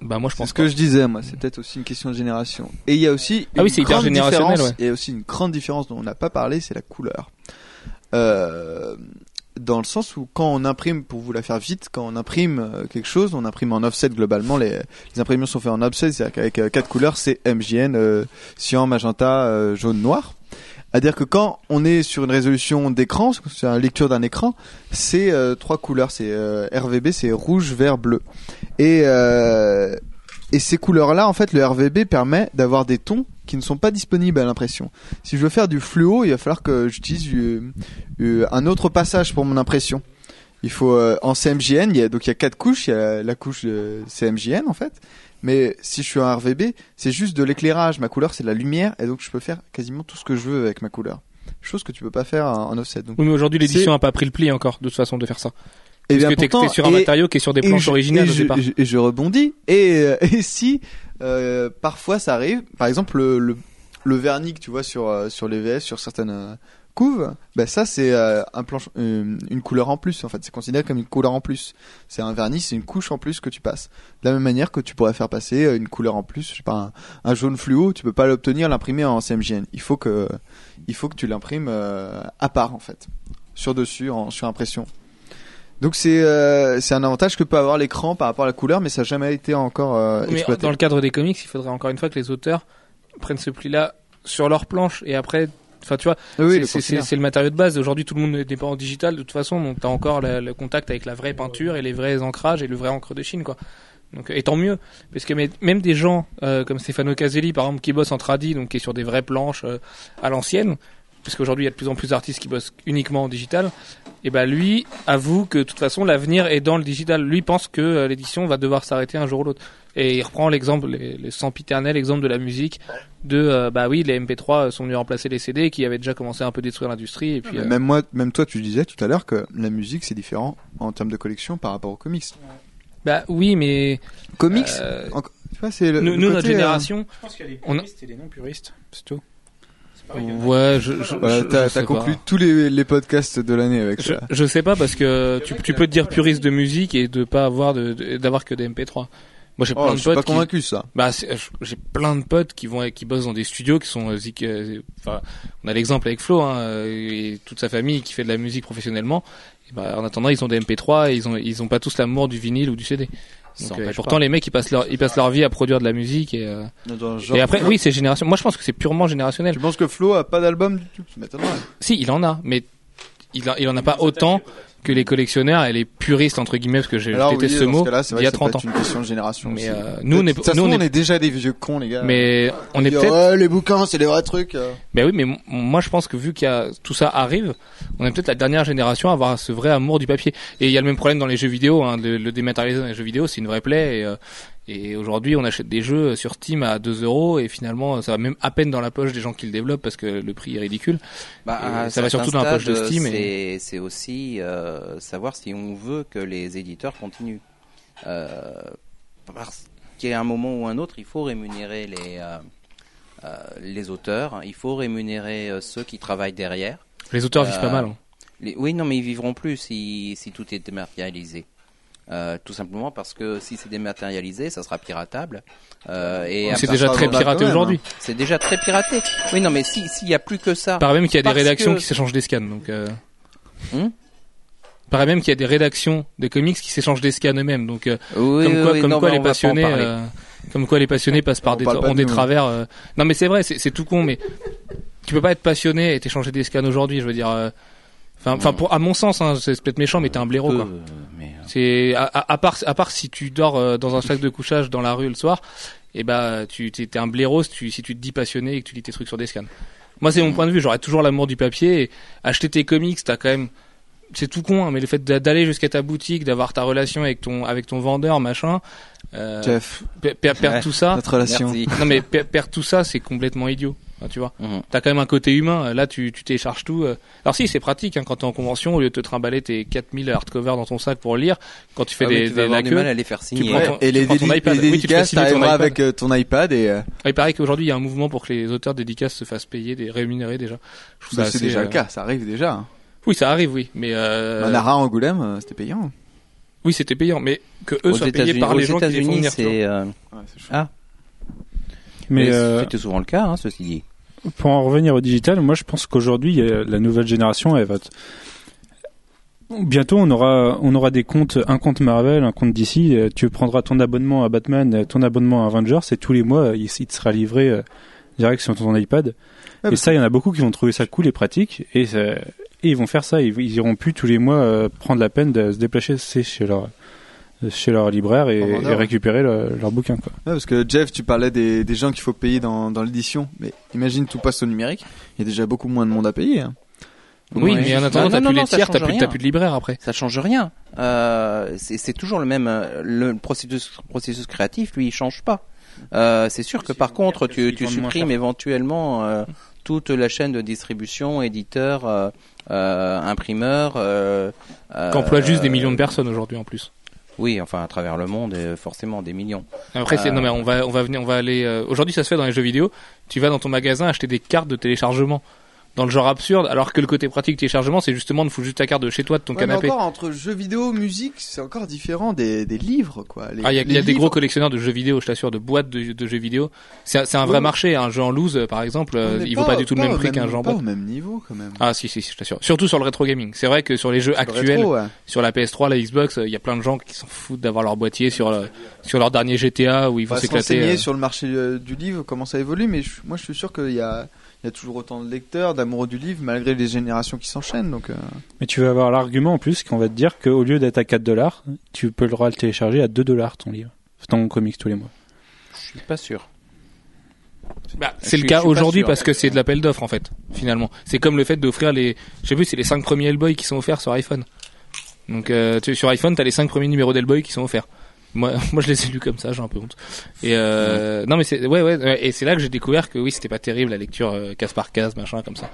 Bah moi je C'est pense ce que je disais, moi. C'est peut-être aussi une question de génération. Et il y a aussi Ah oui, une c'est hyper grande générationnel, différence- ouais. Il y a aussi une grande différence dont on n'a pas parlé, c'est la couleur. Euh, dans le sens où quand on imprime, pour vous la faire vite, quand on imprime euh, quelque chose, on imprime en offset globalement. Les, les impressions sont faites en offset, c'est-à-dire qu'avec euh, quatre couleurs, c'est MJN, euh, cyan, magenta, euh, jaune, noir. À dire que quand on est sur une résolution d'écran, c'est la lecture d'un écran, c'est euh, trois couleurs, c'est euh, RVB, c'est rouge, vert, bleu. Et euh, et ces couleurs-là, en fait, le RVB permet d'avoir des tons qui ne sont pas disponibles à l'impression. Si je veux faire du fluo, il va falloir que j'utilise un autre passage pour mon impression. Il faut en CMJN, il y a donc il y a quatre couches, il y a la couche de CMJN en fait. Mais si je suis en RVB, c'est juste de l'éclairage. Ma couleur, c'est de la lumière, et donc je peux faire quasiment tout ce que je veux avec ma couleur. Chose que tu peux pas faire en offset. Donc, Oui, mais aujourd'hui l'édition C'est- a pas pris le pli encore, de toute façon, de faire ça. Eh Parce bien, que pourtant, t'es sur un et- matériau qui est sur des et planches je- originales et au je, départ. et je- et je rebondis. Et, euh, et si, euh, parfois ça arrive, par exemple le, le, le vernis que tu vois sur, euh, sur les VS, sur certaines euh, couve, bah ça c'est euh, un planche, euh, une couleur en plus. En fait, c'est considéré comme une couleur en plus. C'est un vernis, c'est une couche en plus que tu passes. De la même manière que tu pourrais faire passer euh, une couleur en plus, je sais pas, un, un jaune fluo, tu peux pas l'obtenir, l'imprimer en CMJN. Il faut que, il faut que tu l'imprimes euh, à part en fait, sur dessus, en, sur impression. Donc c'est euh, c'est un avantage que peut avoir l'écran par rapport à la couleur, mais ça n'a jamais été encore euh, Mais exploité. dans le cadre des comics, il faudrait encore une fois que les auteurs prennent ce pli-là sur leur planche et après, enfin tu vois, Oui, c'est- le matériau de base. Aujourd'hui, tout le monde n'est pas en digital de toute façon, donc t'as encore la- le contact avec la vraie peinture et les vrais ancrages et le vrai encre de Chine, quoi. Donc, et tant mieux, parce que même des gens euh, comme Stefano Caselli, par exemple, qui bossent en tradi, donc qui est sur des vraies planches euh, à l'ancienne, parce qu'aujourd'hui il y a de plus en plus d'artistes qui bossent uniquement en digital, et ben lui avoue que de toute façon l'avenir est dans le digital. Lui pense que euh, l'édition va devoir s'arrêter un jour ou l'autre. Et il reprend l'exemple, les, les sempiternels exemple de la musique, de euh, bah oui les MP3 sont venus remplacer les CD qui avaient déjà commencé à un peu détruire l'industrie. Et puis euh, Même moi, même toi, tu disais tout à l'heure que la musique c'est différent en termes de collection par rapport aux comics. bah oui mais Comics, euh, tu vois, c'est le, nous, le côté, notre euh, génération, Je pense qu'il y a On a- puristes et des non puristes, c'est tout. Ouais je, je, voilà, je- t'as je conclu tous les, les podcasts de l'année avec Je, ça. je sais pas parce que tu, tu peux te dire puriste de musique et de pas avoir de, d'avoir que des MP3. Moi j'ai Oh, plein je de suis pas qui, convaincu ça. Bah, j'ai plein de potes qui vont, qui bossent dans des studios qui sont, euh, euh, enfin, on a l'exemple avec Flo, hein, euh, et toute sa famille qui fait de la musique professionnellement. Et bah, en attendant, ils ont des MP3 et ils ont, ils ont pas tous l'amour du vinyle ou du CD. Donc, euh, pourtant, pas. les mecs, ils passent leur, ils passent leur vie à produire de la musique et, euh, genre- et après, oui, c'est génération. Moi, je pense que c'est purement générationnel. Tu penses que Flo a pas d'album du tout Ça m'étonnerait. Si, il en a, mais il, a, il en a pas autant que les collectionneurs et les puristes entre guillemets, parce que j'ai détesté oui, ce mot c'est il y a que ça peut 30 ans. être une question de génération. Mais euh, nous, on est, façon, nous, on on est, est déjà des vieux cons, les gars. mais on est peut-être ouais, les bouquins, c'est les vrais trucs. euh. Ben oui, mais moi je pense que vu qu'il y a tout ça arrive, on est peut-être la dernière génération à avoir ce vrai amour du papier. Et il y a le même problème dans les jeux vidéo, hein, le, le dématérialisé dans les jeux vidéo, c'est une vraie plaie. Et, euh, et aujourd'hui, on achète des jeux sur Steam à 2 euros et finalement, ça va même à peine dans la poche des gens qui le développent parce que le prix est ridicule. Bah, ça va surtout dans la poche de Steam et- C'est c'est aussi euh, savoir si on veut que les éditeurs continuent. Euh, parce qu'à un moment ou un autre, il faut rémunérer les, euh, euh, les auteurs, il faut rémunérer ceux qui travaillent derrière. Les auteurs vivent pas mal. hein. Les- oui, non, mais ils vivront plus si, si tout est dématérialisé. Euh, tout simplement parce que si c'est dématérialisé, ça sera piratable. Euh, et C'est déjà très piraté aujourd'hui. C'est déjà très piraté. Oui, non, mais si s'il y a plus que ça, Paraît même qu'il y a des rédactions que- qui s'échangent des scans. Donc, euh... Hmm? Paraît même qu'il y a des rédactions de comics qui s'échangent des scans eux-mêmes. Donc, euh, oui, comme quoi, oui, comme non, quoi les passionnés, comme quoi les passionnés passent par On des, ont de des hein. travers. Non, mais c'est vrai, c'est tout con, mais tu peux pas être passionné et t'échanger des scans aujourd'hui. Je veux dire, enfin, enfin, pour à mon sens, hein, c'est peut-être méchant, mais t'es un blaireau, quoi. euh, mais, C'est à, à- à part à part si tu dors euh, dans un sac de couchage dans la rue le soir, et bah tu t'es un blaireau si tu si tu te dis passionné et que tu lis tes trucs sur des scans. Moi c'est mon point de vue, j'aurais toujours l'amour du papier et acheter tes comics, t'as quand même c'est tout con hein, mais le fait d'a- d'aller jusqu'à ta boutique, d'avoir ta relation avec ton avec ton vendeur, machin euh, Jeff, perdre Ouais. tout ça. notre relation. merci. Non mais per- perdre tout ça, c'est complètement idiot. Enfin, tu vois. Mhm. T'as quand même un côté humain. Là, tu, tu télécharges tout. euh. Alors si, c'est pratique hein, quand t'es en convention, au lieu de te trimballer tes 4000 hardcovers dans ton sac pour lire, quand tu fais Ah oui, des, tu vas des du queue. mal à les faire signer. prends ton- et tu les, prends ton dédi- iPad. les Oui, tu dédicaces, ton iPad. avec euh, ton iPad et euh, Ah, il paraît qu'aujourd'hui, il y a un mouvement pour que les auteurs dédicaces se fassent payer, des rémunérés déjà. Bah, ça c'est déjà euh, le cas, ça arrive déjà. hein. Oui, ça arrive, oui, mais euh... Manara Angoulême, euh, c'était payant. oui, c'était payant, mais que eux Aux soient payés par les gens qui les font venir. c'est euh, ah, Mais mais euh, c'était souvent le cas, hein, ceci dit. Pour en revenir au digital, moi je pense qu'aujourd'hui, la nouvelle génération, elle va. Bientôt, on aura, on aura des comptes, un compte Marvel, un compte DC. euh, Tu prendras ton abonnement à Batman, euh, ton abonnement à Avengers, et tous les mois, il, il te sera livré euh, direct sur ton iPad. Et ça, il y en a beaucoup qui vont trouver ça cool et pratique, et, ça- et ils vont faire ça. Ils, ils iront plus tous les mois prendre la peine de se déplacer chez leur, chez leur libraire et, récupérer le- leur bouquin. Quoi. Ouais, parce que Jeff, tu parlais des, des gens qu'il faut payer dans, dans l'édition. Mais imagine tout passe au numérique. Il y a déjà beaucoup moins de monde à payer. hein. Oui, Ouais. mais en attendant, t'as plus non, les tiers, t'as change plus, plus de libraire après. Ça change rien. Euh, c'est toujours le même. Le processus, processus créatif, lui, il change pas. Euh, c'est sûr que par contre, tu, supprimes éventuellement euh, toute la chaîne de distribution, éditeur, euh, euh, imprimeur. Euh, Qu'emploie juste des millions de personnes aujourd'hui en plus. Oui, enfin à travers le monde, et forcément des millions. Après, c'est Euh, non mais on va on va venir on va aller. euh, Aujourd'hui, ça se fait dans les jeux vidéo. Tu vas dans ton magasin acheter des cartes de téléchargement dans le genre absurde, alors que le côté pratique téléchargement, c'est justement de foutre juste ta carte de chez toi, de ton Ouais, mais canapé. encore entre jeux vidéo, musique, c'est encore différent des, des livres, quoi. Ah, il y a, y a des gros collectionneurs de jeux vidéo, je t'assure, de boîtes de, de jeux vidéo. C'est un vrai marché. Un jeu en loose, euh, par exemple, euh, mais il vaut pas du tout le même prix qu'un jeu en Pas au même niveau, quand même. Ah si si, si je t'assure. Surtout sur le rétro gaming. C'est vrai que sur les jeux actuels, rétro, ouais. sur la PS3, la Xbox, euh, il y a plein de gens qui s'en foutent d'avoir leur boîtier sur le- sur leur dernier GTA où ils On vont s'éclater. euh. sur le marché du livre, comment ça évolue, mais je- moi je suis sûr qu'il y a, il y a toujours autant de lecteurs, d'amoureux du livre, malgré les générations qui s'enchaînent. Donc, euh, Mais tu vas avoir l'argument en plus qu'on va te dire qu'au lieu d'être à 4 dollars, tu peux le droit de le télécharger à 2 dollars ton livre. Ton comics tous les mois. Je suis pas sûr. Bah, c'est le cas aujourd'hui parce que c'est de l'appel d'offres en fait. Finalement, c'est comme le fait d'offrir les, je sais plus, c'est les cinq premiers Hellboy qui sont offerts sur iPhone. Donc euh, tu, sur iPhone, t'as les cinq premiers numéros d'Hellboy qui sont offerts. Moi, moi, je les ai lus comme ça, j'ai un peu honte. Et euh, non, mais c'est ouais, ouais, et c'est là que j'ai découvert que oui, c'était pas terrible la lecture euh, case par case, machin comme ça.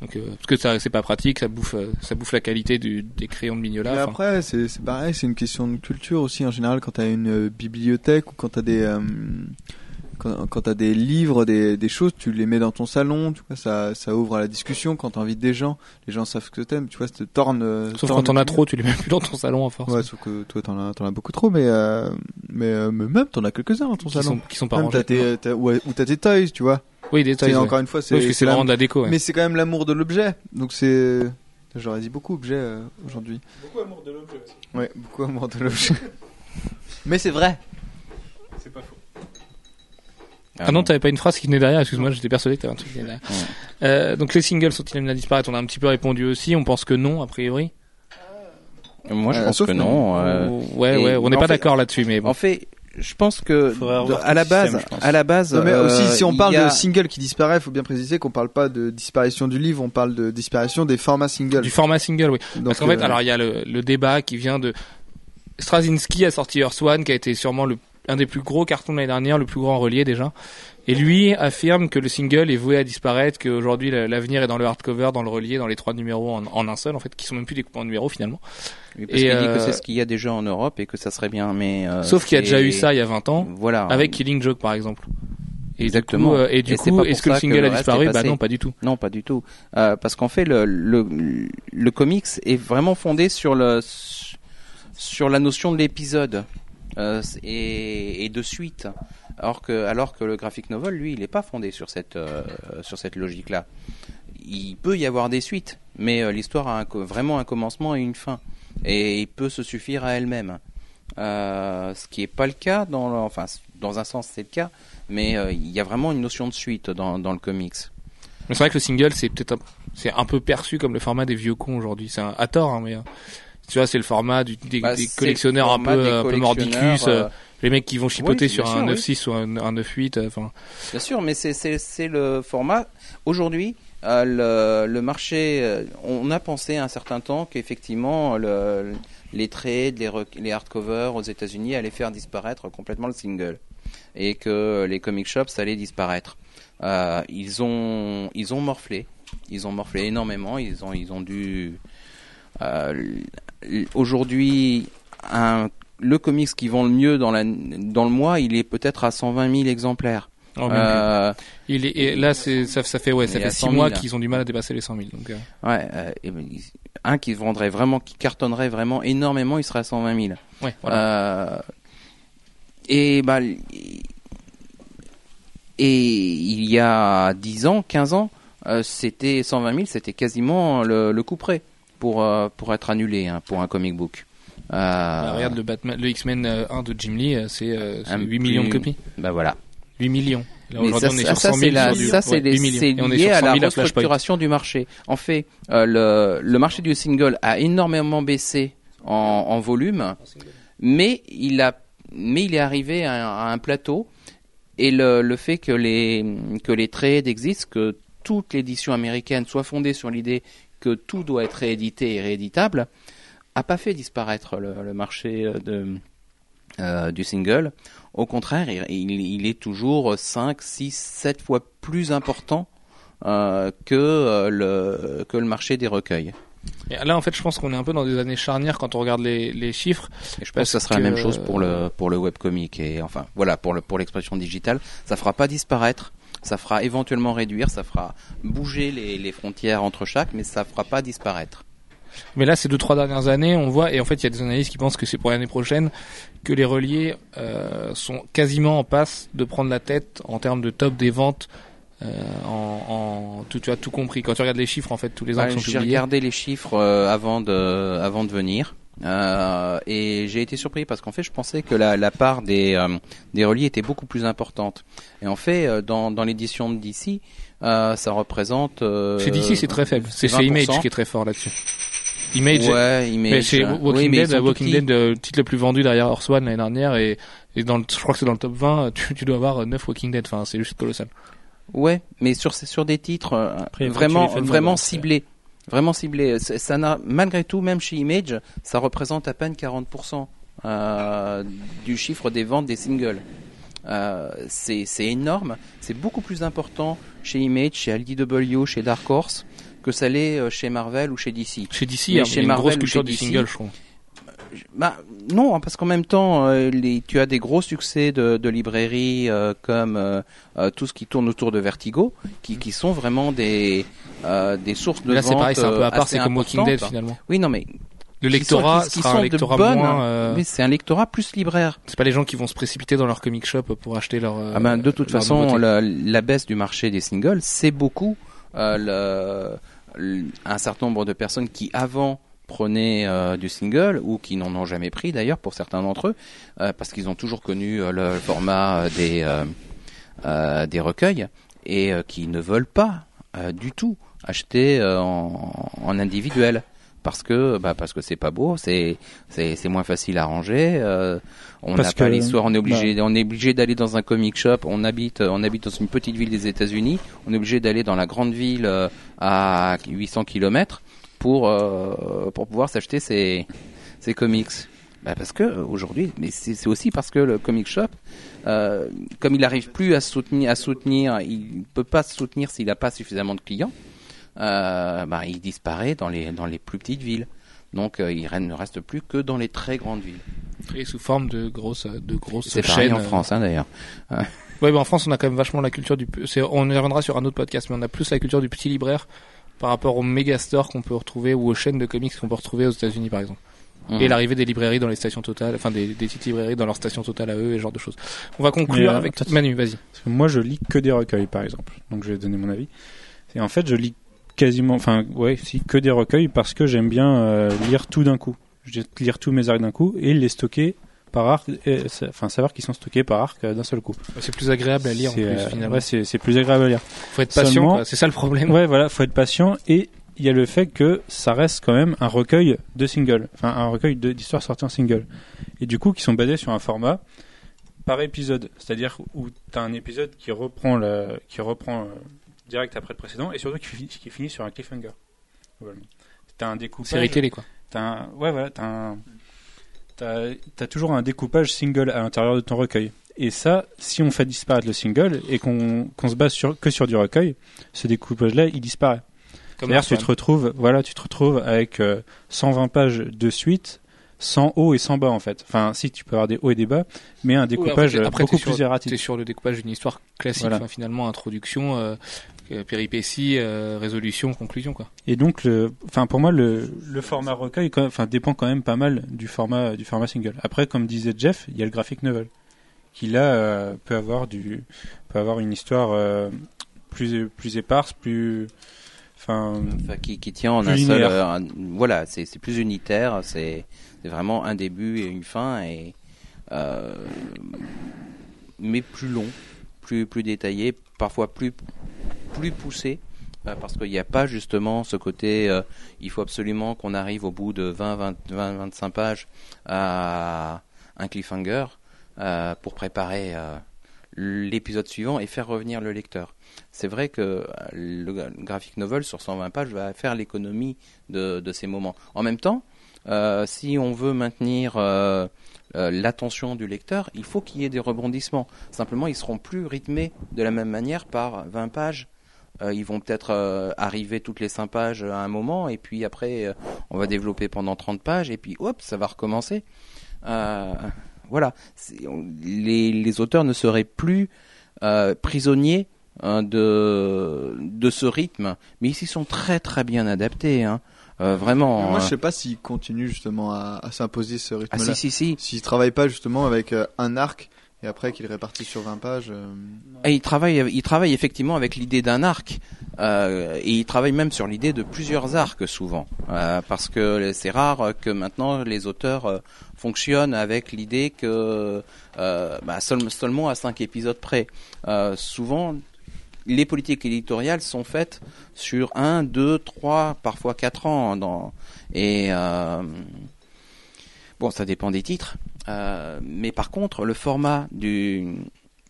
Donc euh, parce que ça, c'est pas pratique, ça bouffe, euh, ça bouffe la qualité du, des crayons de Mignola. enfin. après, c'est c'est pareil, c'est une question de culture aussi en général. Quand t'as une euh, bibliothèque ou quand t'as des euh, quand, quand t'as des livres, des, des choses, tu les mets dans ton salon, tu vois, ça, ça ouvre à la discussion. Quand t'invites des gens, les gens savent ce que t'aimes, tu vois, ça te torne. euh, Sauf torne quand on le a truc. trop, tu les mets plus dans ton salon à force. Ouais, sauf que toi t'en as, t'en as beaucoup trop, mais euh, mais, euh, mais même t'en as quelques-uns dans ton qui salon. sont, qui sont pas Même rangés. t'as tes, t'as- ouais, ou t'as tes toys, tu vois. Oui, des toys, ouais. encore une fois, c'est Oui, parce que c'est la- vraiment de la déco. ouais. Mais c'est quand même l'amour de l'objet. Donc c'est. J'aurais dit beaucoup objet euh, aujourd'hui. Beaucoup amour de l'objet aussi. Ouais, beaucoup amour de l'objet. Mais c'est vrai. Faux. Ah non, t'avais pas une phrase qui venait derrière, excuse-moi, j'étais persuadé que t'avais un truc qui venait derrière. Euh, donc les singles sont-ils amenés à disparaître On a un petit peu répondu aussi, on pense que non, a priori. Moi, je Euh, pense que non. euh, ouais, ouais, on n'est pas d'accord là-dessus, mais bon. En fait, je pense que Faudrait de- à la base, système, je pense. à la base, Non mais euh, aussi si on parle a- de single qui disparaît, il faut bien préciser qu'on parle pas de disparition du livre, on parle de disparition des formats singles. Du format single, oui. Donc, Parce qu'en fait, euh, alors il y a le, le débat qui vient de Straczynski a sorti Earth One, qui a été sûrement le, un des plus gros cartons de l'année dernière, le plus grand relié déjà. Et lui affirme que le single est voué à disparaître, qu'aujourd'hui la- l'avenir est dans le hardcover, dans le relié, dans les trois numéros en, en un seul, en fait, qui sont même plus découpés en numéros finalement. Oui, parce Et, dit euh, que c'est ce qu'il y a déjà en Europe et que ça serait bien, mais euh, Sauf qu'il y a déjà eu ça il y a 20 ans, Voilà. avec Killing Joke par exemple. Et Exactement. Du coup, euh, et du Et coup, pour est-ce que le que single le a disparu? Bah non, pas du tout. Non, pas du tout. Euh, parce qu'en fait, le, le, le comics est vraiment fondé sur le sur la notion de l'épisode euh, et, de suite. Alors que alors que le graphic novel, lui, il n'est pas fondé sur cette euh, cette logique-là. Il peut y avoir des suites, mais euh, l'histoire a vraiment un commencement et une fin, et il peut se suffire à elle-même. Ce qui n'est pas le cas dans enfin dans un sens c'est le cas, mais il y a vraiment une notion de suite dans dans le comics. C'est vrai que le single, c'est peut-être un, un peu perçu comme le format des vieux cons aujourd'hui. C'est à tort, hein, mais euh, tu vois, c'est le format du, des, Bah, des collectionneurs le un peu, un peu mordicus, euh, euh, les mecs qui vont chipoter oui, sur un sûr, 9.6 ou un, un 9.8. euh, Enfin, Bien sûr, mais c'est le format. Aujourd'hui, euh, le, le marché, euh, on a pensé un certain temps qu'effectivement le, les trades, les, les hardcovers aux États-Unis allaient faire disparaître complètement le single et que les comic shops allaient disparaître. Euh, ils ont ils ont morflé, ils ont morflé énormément. Ils ont ils ont dû aujourd'hui le comics qui vend le mieux dans, la, dans le mois, il est peut-être à 120 000 exemplaires. oh. Euh, il est, et là, ça, ça fait, ouais, ça fait à 6 100 000, mois qu'ils ont du mal à dépasser les 100 000. Donc, euh, ouais, euh, et ben, un qui vendrait vraiment, qui cartonnerait vraiment énormément, il serait à 120 000. ouais, voilà. Euh, et bah, il y a 10 ans, 15 ans, c'était 120 000, c'était quasiment le, le coup près pour euh, pour être annulé hein, pour un comic book. Euh, Bah, regarde le Batman, le X-Men euh, 1 de Jim Lee, euh, c'est, euh, c'est Un 8 millions de copies. bah voilà. 8 millions. Là, Mais ça, on est ça, ça, 100 000. c'est la- sur du- ça, c'est ouais, les- 8 millions. c'est Et on est lié à 100 la 000 à Flashpoint. restructuration du marché. En fait, euh, le, le marché du single a énormément baissé en, en volume, mais il a, mais il est arrivé à, un- à un plateau. Et le, le fait que les que les trades existent, que toute l'édition américaine soit fondée sur l'idée que tout doit être réédité et rééditable, a pas fait disparaître le, le marché de euh, du single. Au contraire, il, est toujours 5, 6, 7 fois plus important euh, que, euh, le, que le marché des recueils. Et là, en fait, je pense qu'on est un peu dans des années charnières quand on regarde les, les chiffres. Et je pense que ça sera que- la même chose pour le, pour le webcomic. Et enfin, voilà, pour le, pour l'expression digitale, ça fera pas disparaître Ça fera éventuellement réduire, ça fera bouger les, les frontières entre chaque, mais ça fera pas disparaître. Mais là, ces deux trois dernières années, on voit, et en fait, il y a des analystes qui pensent que c'est pour l'année prochaine que les reliés euh, sont quasiment en passe de prendre la tête en termes de top des ventes. Euh, en, en tout, tu as tout compris. Quand tu regardes les chiffres, en fait, tous les ans Ouais, J'ai publiés. regardé les chiffres euh, avant de avant de venir. Euh, et j'ai été surpris parce qu'en fait je pensais que la, la part des euh, des reliés était beaucoup plus importante et en fait euh, dans dans l'édition de DC euh, ça représente euh, Chez DC, c'est très faible. C'est chez 20%. Image qui est très fort là-dessus. Image, ouais Image mais chez Walking oui, mais ils Dead, Walking. Dead, le titre le plus vendu derrière Horse One l'année dernière, et, et dans le, je crois que c'est dans le top 20, tu, tu dois avoir 9 Walking Dead. Enfin, c'est juste colossal. Ouais, mais sur sur des titres Après, vraiment vraiment ciblés, vraiment ciblés. C'est- Ça n'a malgré tout même chez Image, ça représente à peine 40% euh, du chiffre des ventes des singles. Euh, c'est énorme, c'est beaucoup plus important chez Image, chez LDW, chez Dark Horse que ça l'est euh, chez Marvel ou chez DC. Chez DC, Mais il y a chez une Marvel grosse culture du single, je trouve. Bah non, hein, parce qu'en même temps, euh, les, tu as des gros succès de, de librairies euh, comme euh, tout ce qui tourne autour de Vertigo, qui, qui sont vraiment des des sources de Là, c'est pareil, c'est un peu à part, c'est comme Walking Dead finalement. Oui, non, mais Le qui sont- lectorat qui- qui sera sont un de lectorat bonnes, moins. euh, mais c'est un lectorat plus libraire. C'est pas les gens qui vont se précipiter dans leur comic shop pour acheter leur. ah ben, de toute façon, la, la baisse du marché des singles, c'est beaucoup euh, le- le- un certain nombre de personnes qui avant prenaient euh, du single ou qui n'en ont jamais pris d'ailleurs pour certains d'entre eux euh, parce qu'ils ont toujours connu euh, le format des des recueils et qui ne veulent pas du tout acheter en, en individuel. Parce que bah parce que c'est pas beau c'est c'est c'est moins facile à ranger euh, on n'a pas l'histoire on est obligé on est obligé d'aller dans un comic shop on habite on habite dans une petite ville des États-Unis on est obligé d'aller dans la grande ville à 800 km pour euh, pour pouvoir s'acheter ces ces comics bah parce que euh, aujourd'hui mais c'est aussi parce que le comic shop euh, comme il n'arrive plus à soutenir à soutenir il peut pas se soutenir s'il n'a pas suffisamment de clients euh, bah, il disparaît dans les dans les plus petites villes donc euh, il ne reste plus que dans les très grandes villes Et sous forme de grosses, de grosses c'est pareil chaînes. en France hein, d'ailleurs Ouais, bah en France, on a quand même vachement la culture du. On y reviendra sur un autre podcast, mais on a plus la culture du petit libraire par rapport aux méga stores qu'on peut retrouver ou aux chaînes de comics qu'on peut retrouver aux États-Unis, par exemple. Mhm. Et l'arrivée des librairies dans les stations totales, enfin des, des petites librairies dans leurs stations totales à eux et ce genre de choses. On va conclure euh, avec. Manu, vas-y. Moi, je lis que des recueils, par exemple. Donc, je vais donner mon avis. Et en fait, je lis quasiment, enfin, ouais, si, que des recueils parce que j'aime bien euh, lire tout d'un coup. Je vais lire tous mes arcs d'un coup et les stocker par arc, et, enfin, savoir qu'ils sont stockés par arc euh, d'un seul coup. C'est plus agréable à lire en plus, euh, finalement. ouais, c'est c'est plus agréable à lire. Faut être patient, c'est ça le problème. Ouais, voilà, faut être patient et il y a le fait que ça reste quand même un recueil de singles, enfin un recueil d'histoires sorties en single, et du coup qui sont basés sur un format par épisode, c'est-à-dire où tu as un épisode qui reprend le, qui reprend euh, direct après le précédent et surtout qui, finit- qui finit sur un cliffhanger. Voilà. T'as un découpage. Série télé, quoi. T'as un, ouais, voilà, t'as un, t'as, t'as toujours un découpage single à l'intérieur de ton recueil. Et ça, si on fait disparaître le single et qu'on, se base sur, que sur du recueil, ce découpage-là, il disparaît. C'est-à-dire, tu te retrouves, voilà, tu te retrouves avec euh, 120 pages de suite, sans haut et sans bas, en fait. Enfin, si, tu peux avoir des hauts et des bas, mais un découpage après, après, beaucoup t'es sur- plus erratique. T'es sur le découpage d'une histoire classique, Voilà. enfin, finalement, introduction, euh, euh, péripétie, euh, résolution, conclusion, quoi. Et donc, le, enfin, pour moi, le, le format recueil, enfin, dépend quand même pas mal du format, du format single. Après, comme disait Jeff, il y a le graphic novel, qui là euh, peut avoir du, peut avoir une histoire euh, plus, plus éparse, plus, enfin, Enfin, qui, qui tient en un seul. euh, un- voilà, c'est c'est plus unitaire. C'est c'est vraiment un début et une fin, et euh, mais plus long, plus plus détaillé, parfois plus plus poussé. euh, Parce qu'il n'y a pas justement ce côté, euh, il faut absolument qu'on arrive au bout de 20, 20, 20 25 pages à un cliffhanger euh, pour préparer l'épisode suivant et faire revenir le lecteur. C'est vrai que le gra- le graphic novel sur 120 pages va faire l'économie de ces moments. En même temps, euh, si on veut maintenir euh, euh, l'attention du lecteur, il faut qu'il y ait des rebondissements. Simplement, ils seront plus rythmés de la même manière par 20 pages. Ils vont peut-être arriver toutes les 5 pages à un moment, et puis après, on va développer pendant 30 pages, et puis hop, ça va recommencer. Voilà, les, auteurs ne seraient plus prisonniers de de ce rythme, mais ils s'y sont très très bien adaptés. Hein. Euh, vraiment. Moi, euh, je sais pas s'il continue justement à, à s'imposer ce ah rythme-là. si si si. S'il travaille pas justement avec euh, un arc et après qu'il répartit sur 20 pages. euh, Et il travaille, il travaille effectivement avec l'idée d'un arc, euh, et il travaille même sur l'idée de plusieurs arcs souvent, euh, parce que c'est rare que maintenant les auteurs fonctionnent avec l'idée que euh, bah, seul- seulement à cinq épisodes près. Euh, souvent, les politiques éditoriales sont faites sur un, deux, trois, parfois quatre ans. Dans, et euh, bon, ça dépend des titres. Euh, mais par contre, le format du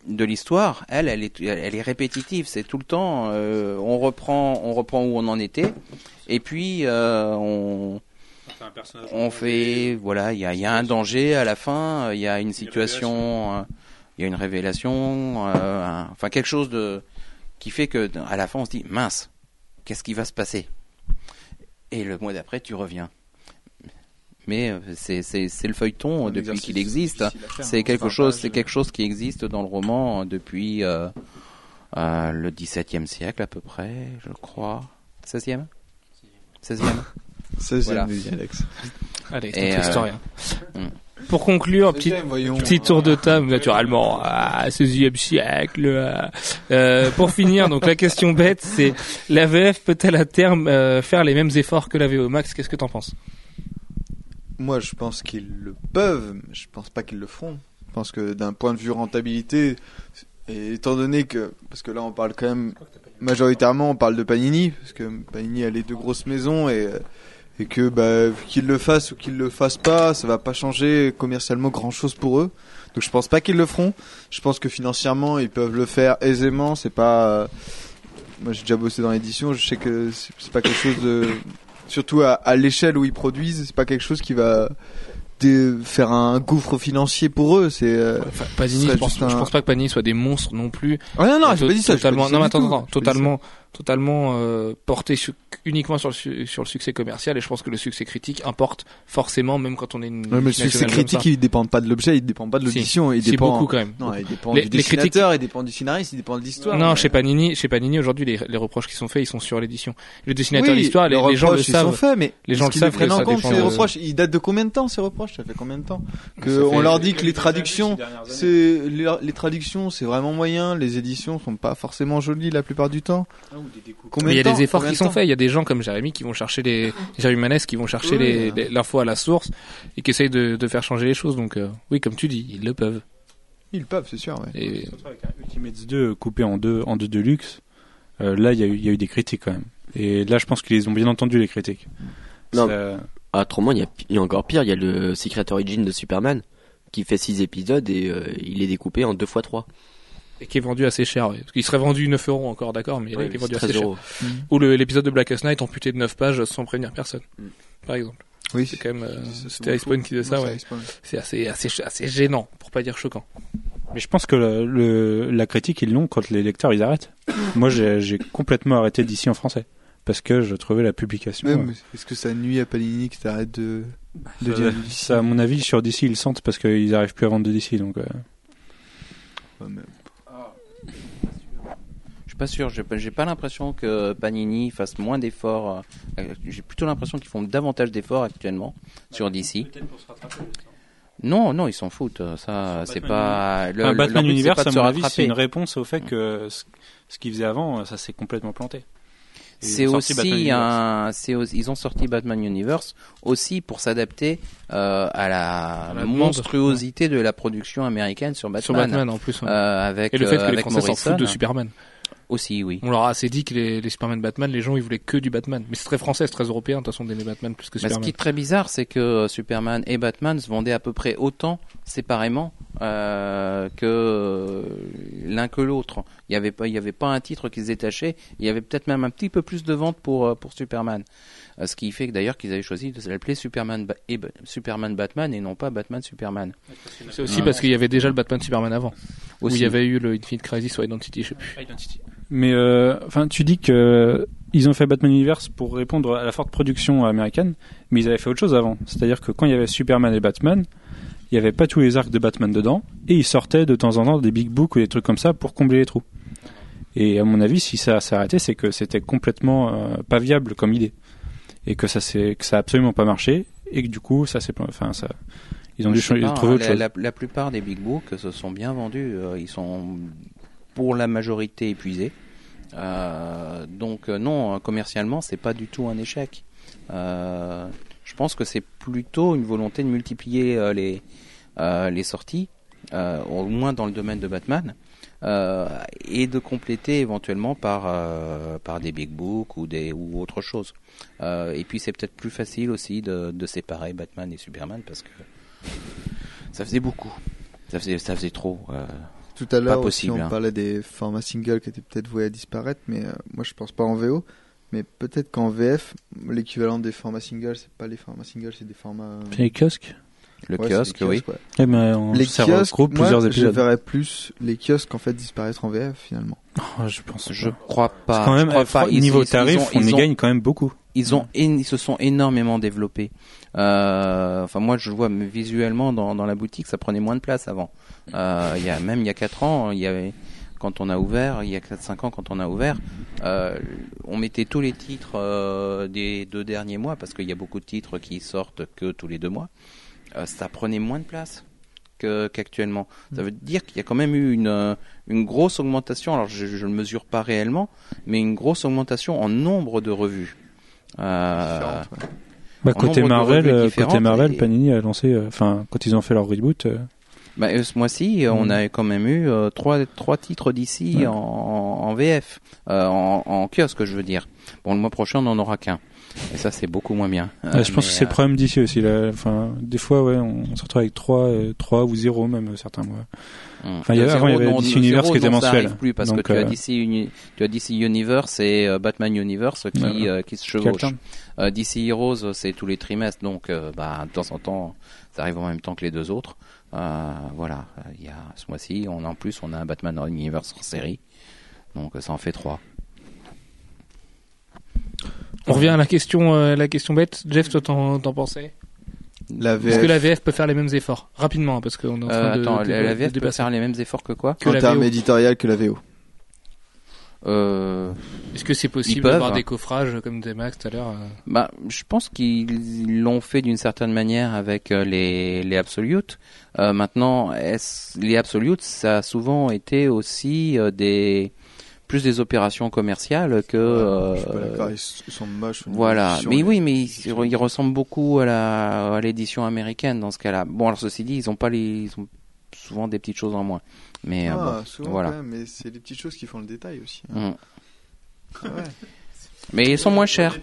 de l'histoire, elle, elle est, elle est répétitive. C'est tout le temps. euh, on reprend, on reprend où on en était, et puis on, on fait, voilà, il y a, il y a un danger à la fin, il y a une situation, il y a une révélation, euh, un- enfin quelque chose de qui fait que à la fin on se dit mince, qu'est-ce qui va se passer? Et le mois d'après, tu reviens. Mais euh, c'est c'est c'est le feuilleton un depuis qu'il existe. faire, C'est hein. quelque Enfin, chose, c'est quelque chose qui existe dans le roman depuis euh, euh, le XVIIe siècle à peu près, je crois. 16e 16e 16e Voilà. nous dit Alex. Allez, Et, c'est euh, historien. hmm. Pour conclure, petit, tour de table naturellement. Ah, 16e siècle. ah. Euh, pour finir, donc la question bête, c'est la VF peut-elle à terme euh, faire les mêmes efforts que la VO Max? Qu'est-ce que t'en penses? Moi, je pense qu'ils le peuvent, mais je pense pas qu'ils le feront. Je pense que d'un point de vue rentabilité, et étant donné que, parce que là, on parle quand même majoritairement, on parle de Panini, parce que Panini a les deux grosses maisons et euh, et que bah, qu'ils le fassent ou qu'ils le fassent pas, ça va pas changer commercialement grand chose pour eux. Donc je pense pas qu'ils le feront. Je pense que financièrement, ils peuvent le faire aisément. C'est pas. euh, Moi, j'ai déjà bossé dans l'édition. Je sais que c'est pas quelque chose de. Surtout à, à l'échelle où ils produisent, c'est pas quelque chose qui va faire un gouffre financier pour eux. C'est. euh, Panini, serait je pense, juste un- je pense pas que Panini soit des monstres non plus. Ah non, non, j'ai pas dit ça. j'ai pas Totalement. dit ça Non, attends, attends, totalement, totalement euh, porté uniquement sur le, su- sur le succès commercial. Et je pense que le succès critique importe forcément, même quand on est une. Ouais, mais le succès critique, il dépend pas de l'objet, il dépend pas de Si. l'audition, il C'est dépend. beaucoup quand même. Non, il dépend Les- du les dessinateur, il dépend du scénariste, il dépend de l'histoire. Non, mais- chez Panini, chez Panini aujourd'hui, les, les reproches qui sont faits, ils sont sur l'édition. Le dessinateur, Oui, l'histoire, les, les gens le reproches, ils sont savent. faits, mais Les gens le savent prennent que en ça compte dépend ces de- reproches? Ils datent de combien de temps ces reproches? Ça fait combien de temps que on leur dit que les traductions, c'est les, les traductions, c'est vraiment moyen. Les éditions sont pas forcément jolies la plupart du temps. Combien Mais il y a des efforts qui sont faits. Il y a des gens comme Jérémy qui vont chercher les, Jérémy Manès qui vont chercher Oui, les, l'info à la source et qui essayent de, de faire changer les choses. Donc, euh, oui, comme tu dis, ils le peuvent. Ils peuvent, c'est sûr. Ouais. Et Avec un Ultimates 2 coupé en deux, en deux deluxe, euh, là, il y, a eu- y a eu des critiques quand même. Et là, je pense qu'ils ont bien entendu les critiques. Non. Ça- Ah, autrement, il y, a, il y a encore pire. Il y a le Secret Origin de Superman qui fait 6 épisodes et euh, il est découpé en 2 x 3. Et qui est vendu assez cher. ouais. Parce qu'il serait vendu 9 euros encore, d'accord, mais là, il est vendu assez 13 cher. euros. Ou l'épisode de Blackest Night amputé de 9 pages sans prévenir personne. Mm. Par exemple. Oui. C'est quand même, euh, c'était Icepawn qui disait ça, Ouais, ouais. c'est assez, assez, assez gênant, pour pas dire choquant. Mais je pense que le, le- la critique, ils l'ont quand les lecteurs, ils arrêtent. Moi, j'ai complètement arrêté d'ici en français. Parce que je trouvais la publication... Ouais, Est-ce que ça nuit à Panini que t'arrêtes de, de ça, dire ça, à mon avis, sur DC, ils le sentent parce qu'ils arrivent plus à vendre de DC. Donc, euh, Ouais, mais- Je suis pas sûr. J'ai pas, pas l'impression que Panini fasse moins d'efforts. euh, J'ai plutôt l'impression qu'ils font davantage d'efforts actuellement sur DC. Non, non, ils s'en foutent. Ça, c'est pas. Le, Batman Universe, pas à se mon avis, c'est une réponse au fait que ce, ce qu'ils faisaient avant, ça s'est complètement planté. C'est aussi Universe. un, c'est aussi- ils ont sorti Batman Universe aussi pour s'adapter euh, à la, monstruosité de la production américaine sur Batman. Sur Batman, en plus. ouais. Euh, avec et le fait euh, que les avec Français s'en foutent de Superman. Aussi, oui. On leur a assez dit que les, les Superman Batman, les gens ils voulaient que du Batman. Mais c'est très français, c'est très européen de toute façon d'aimer Batman plus que Mais ce Superman. qui est très bizarre, c'est que euh, Superman et Batman se vendaient à peu près autant séparément euh, que euh, l'un que l'autre. Il n'y avait pas, il y avait pas un titre qui se détachait. Il y avait peut-être même un petit peu plus de ventes pour pour Superman. Ce qui fait que d'ailleurs qu'ils avaient choisi de l'appeler Superman Ba- et Ba- Superman Batman et non pas Batman Superman. C'est aussi parce qu'il y avait déjà le Batman Superman avant. Où Aussi. il y avait eu le Infinite Crisis ou Identity, je sais plus. Mais euh, enfin, tu dis que ils ont fait Batman Universe pour répondre à la forte production américaine, mais ils avaient fait autre chose avant. C'est-à-dire que quand il y avait Superman et Batman, il n'y avait pas tous les arcs de Batman dedans, et ils sortaient de temps en temps des big books ou des trucs comme ça pour combler les trous. Et à mon avis, si ça s'est arrêté, c'est que c'était complètement euh, pas viable comme idée et que ça s'est que ça a absolument pas marché et que du coup ça s'est enfin ça ils ont dû trouver hein, autre la, chose. la- la plupart des big books se sont bien vendus. euh, ils sont pour la majorité épuisés. Euh, donc euh, non, euh, commercialement, c'est pas du tout un échec. Euh, je pense que c'est plutôt une volonté de multiplier euh, les les sorties, au moins dans le domaine de Batman, et de compléter éventuellement par par des big books ou des ou autre chose. Et puis c'est peut-être plus facile aussi de, de séparer Batman et Superman parce que ça faisait beaucoup. Ça faisait, ça faisait trop. Tout à l'heure aussi, possible, on hein. parlait des formats singles qui étaient peut-être voués à disparaître, mais euh, moi je pense pas en VO. Mais peut-être qu'en VF, l'équivalent des formats singles, c'est pas les formats singles, c'est des formats. euh, les kiosques. Le ouais, kiosque, oui. ouais. Eh ben, on Les ça kiosques, regroupe moi, plusieurs je épisodes. verrais plus les kiosques en fait disparaître en VF finalement. Oh, je pense. Je crois pas. Je même, crois pas. Ils- niveau ils- tarif, ils ont- on y ont- gagne quand même beaucoup. Ils ont, ils se sont énormément développés. Euh, enfin, moi, je vois visuellement dans, dans la boutique, ça prenait moins de place avant. Euh, il y a même il y a quatre ans, il y avait quand on a ouvert, il y a 4-5 ans quand on a ouvert, euh, on mettait tous les titres euh, des deux derniers mois parce qu'il y a beaucoup de titres qui sortent que tous les deux mois. Euh, ça prenait moins de place qu'actuellement. Ça veut dire qu'il y a quand même eu une, euh, une grosse augmentation. Alors je ne le mesure pas réellement, mais une grosse augmentation en nombre de revues. Euh. Bah, En côté Marvel, euh, côté Marvel, et- Panini a lancé, euh, enfin, quand ils ont fait leur reboot, euh, Bah, euh, ce mois-ci, euh, on Mhm. a quand même eu euh, trois, trois titres d'ici Ouais. en, en VF, euh, en, en kiosque, je veux dire. Bon, le mois prochain, on n'en aura qu'un. Et ça, c'est beaucoup moins bien. ouais, Euh, je pense que c'est le euh, problème d'ici aussi. Là. Enfin, des fois, ouais, on, on se retrouve avec 3, euh, 3 ou 0 même euh, certains mois. Hum. Enfin, il y avait- Zéro, avant, il y avait DC zéro, Universe qui était non, mensuel. plus parce Donc, que tu as euh, DC, Uni- tu as DC Universe et euh, Batman Universe qui, Ouais, ouais. euh, qui se chevauchent. Euh, DC Heroes, c'est tous les trimestres, donc bah, de temps en temps, ça arrive en même temps que les deux autres. Voilà, il y a ce mois-ci, on en plus, on a un Batman Universe en série, donc ça en fait trois. On revient à la question, la question bête. Jeff, toi, t'en, t'en pensais? La Est-ce VF, que la VF peut faire les mêmes efforts rapidement hein, parce qu'on est en train Euh, de, attends, de- la, la de VF peut dépasser. faire les mêmes efforts que quoi que en termes éditorial que la VO. euh, Est-ce que c'est possible d'avoir des coffrages comme disait Max tout à l'heure euh, bah, Je pense qu'ils l'ont fait d'une certaine manière avec euh, les, les Absolutes. Euh, maintenant, les Absolutes, ça a souvent été aussi des plus des opérations commerciales que... Je suis pas euh, d'accord, ils s- ils sont moches. au niveau Voilà, mais oui, mais ils, ils ressemblent beaucoup à la à l'édition américaine dans ce cas-là. Bon, alors ceci dit, ils ont pas les, ils ont souvent des petites choses en moins. Mais euh, Ah, bon, souvent voilà. mais c'est les petites choses qui font le détail aussi. hein. Mm. Ah ouais. Mais ils sont moins chers.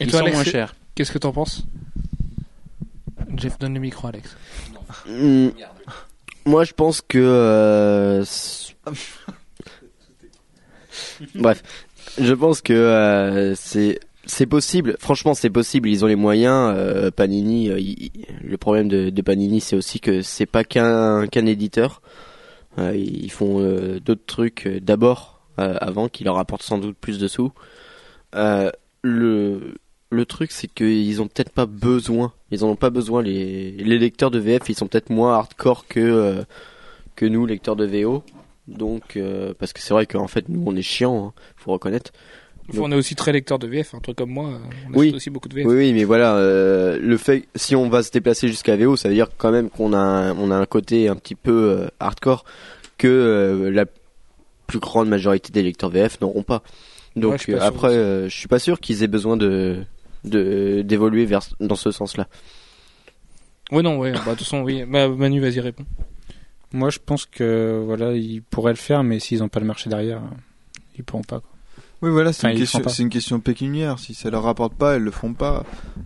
Et ils toi, sont Alex, moins chers. qu'est-ce que t'en penses? Jeff, donne le micro, Alex. Hmm. Moi, je pense que. euh, Bref, je pense que euh, c'est c'est possible. Franchement, c'est possible. Ils ont les moyens. euh, Panini. euh, le problème de, Panini, c'est aussi que c'est pas qu'un qu'un éditeur. Ils font d'autres trucs d'abord avant qui leur apportent sans doute plus de sous. Le le truc, c'est qu'ils ont peut-être pas besoin. Ils ont pas besoin. Les, les lecteurs de VF, ils sont peut-être moins hardcore que que nous, lecteurs de VO. Donc, euh, parce que c'est vrai qu'en fait, nous, on est chiant, hein, faut reconnaître. On est aussi très lecteur de VF, un truc comme moi. euh, On Oui. aussi beaucoup de VF. Oui, oui, mais voilà, euh, le fait, si on va se déplacer jusqu'à VO, ça veut dire quand même qu'on a, un, on a un côté un petit peu euh, hardcore que euh, la plus grande majorité des lecteurs VF n'auront pas. Donc Ouais, je pas après, je suis pas sûr qu'ils aient besoin de de d'évoluer vers dans ce sens-là. Ouais, non, ouais. Bah, de toute façon, oui. Bah, Manu, vas-y, réponds. Moi, je pense que voilà, ils pourraient le faire, mais s'ils n'ont pas le marché derrière, euh, ils pourront pas. Quoi. Oui, voilà, c'est Enfin, une, ils question, c'est une question pécuniaire. Si ça leur rapporte pas, elles le font pas.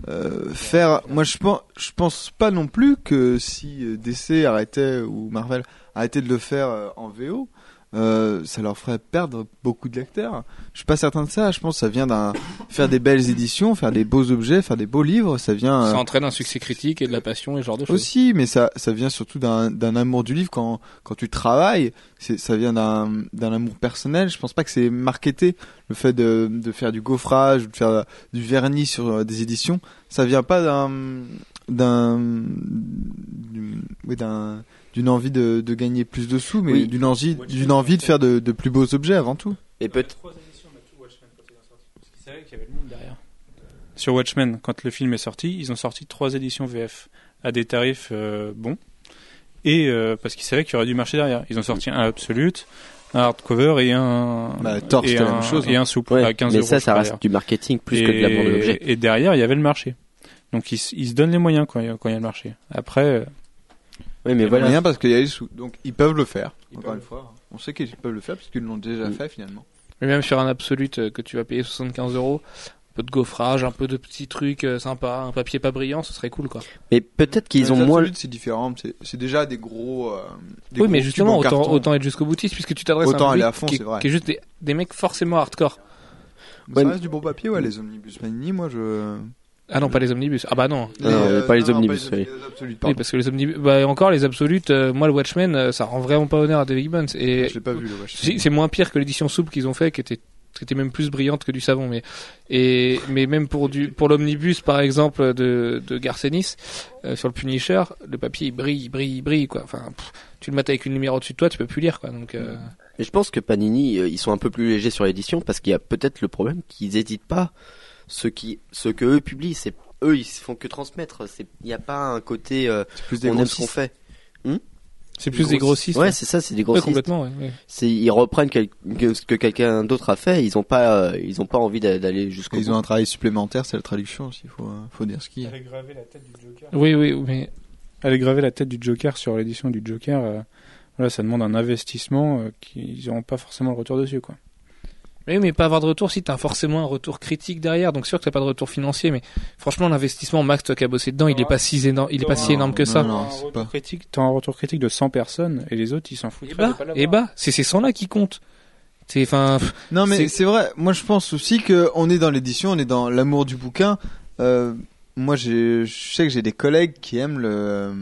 Euh, faire, moi, je pense, je pense pas non plus que si euh, DC arrêtait ou Marvel arrêtait de le faire en VO, euh, ça leur ferait perdre beaucoup de lecteurs. Je suis pas certain de ça. Je pense que ça vient d'un faire des belles éditions, faire des beaux objets, faire des beaux livres. Ça vient euh, Ça entraîne un succès critique et de la passion et ce genre de choses. aussi, mais ça, ça vient surtout d'un, amour du livre quand, quand tu travailles. Ça vient d'un, d'un amour personnel. Je pense pas que c'est marketé. Le fait de, de faire du gaufrage, ou de faire du vernis sur euh, des éditions, ça vient pas d'un, d'un, du- oui, d'un, d'une envie de, de gagner plus de sous, mais Oui. d'une envie, d'une envie de faire de, de plus beaux objets avant tout. Et peut Sur Watchmen, quand le film est sorti, ils ont sorti trois éditions VF à des tarifs euh, bons. Et euh, parce qu'ils savaient qu'il y aurait du marché derrière. Ils ont sorti un Absolute, un hardcover et un. Bah, Thor, et c'était la un- même chose, Et hein. un souple Ouais, à 15 mais euros. ça, je ça crois, reste du marketing plus que de et, l'amour de l'objet. et derrière, il y avait le marché. Donc ils, se donnent les moyens quand il y a, quand il y a le marché. Après, euh, Oui, mais voilà. moyen parce qu'il y a les sous. Donc ils peuvent le faire. Ils Encore peuvent une fois, on sait qu'ils peuvent le faire parce qu'ils l'ont déjà fait finalement. Mais même sur un absolute euh, que tu vas payer 75 euros, un peu de gaufrage, un peu de petits trucs euh, sympas, un papier pas brillant, ce serait cool quoi. Mais peut-être qu'ils ont moins. Absolutes, c'est différent. C'est c'est déjà des gros. euh, des oui, gros mais justement, en autant, carton. autant être jusqu'au boutiste puisque tu t'adresses à Autant un aller à fond, qui, c'est vrai. qui est juste des, des mecs forcément hardcore. Ouais, ça mais- reste du bon papier, ouais. Les omnibus Panini, moi je. Ah non, pas les omnibus. Ah bah non. Non, pas les omnibus, les oui. Absolutes, Oui, parce que les omnibus, bah encore les absolutes, euh, moi le Watchmen, euh, ça rend vraiment pas honneur à David Gibbons. Et Je l'ai pas vu le Watch. c'est moins pire que l'édition souple qu'ils ont fait, qui était qui était même plus brillante que du savon. Mais et mais même pour du pour l'omnibus par exemple de de Garcenis euh, sur le Punisher, le papier il brille, il brille, il brille quoi. Enfin, pff, tu le mets avec une lumière au-dessus de toi, tu peux plus lire quoi. Donc euh, Mais je pense que Panini, euh, ils sont un peu plus légers sur l'édition parce qu'il y a peut-être le problème qu'ils hésitent pas. Ce qui, ce que eux publient, c'est eux, ils font que transmettre. C'est, il n'y a pas un côté, euh, C'est plus des on aime ce qu'on fait. c'est plus des grossistes. Ouais, c'est ça, c'est des Ouais, grossistes. complètement. ouais, ouais. c'est, ils reprennent quel- que- ce que quelqu'un d'autre a fait. Ils ont pas, euh, ils ont pas envie d'a- d'aller jusqu'au Ils bout. ont un travail supplémentaire, c'est la traduction aussi. Faut, euh, faut dire ce qu'il y a. elle est gravée la tête du Joker. Oui, oui, mais Elle est gravée la tête du Joker sur l'édition du Joker. euh, voilà, ça demande un investissement euh, qu'ils n'auront pas forcément le retour dessus, quoi. Oui, mais pas avoir de retour si t'as forcément un retour critique derrière. Donc sûr que t'as pas de retour financier, mais franchement l'investissement, Max, toi qui as bossé dedans, il est pas si énorme, il est pas si Non, énorme que non, ça. non. T'as un c'est retour pas- critique, t'as un retour critique de 100 personnes et les autres ils s'en foutent. Et bah, et bah, c'est ces 100 là qui comptent. C'est, enfin, pff, Non mais C'est- vrai. Moi je pense aussi que on est dans l'édition, on est dans l'amour du bouquin. Euh, moi je sais que j'ai des collègues qui aiment le,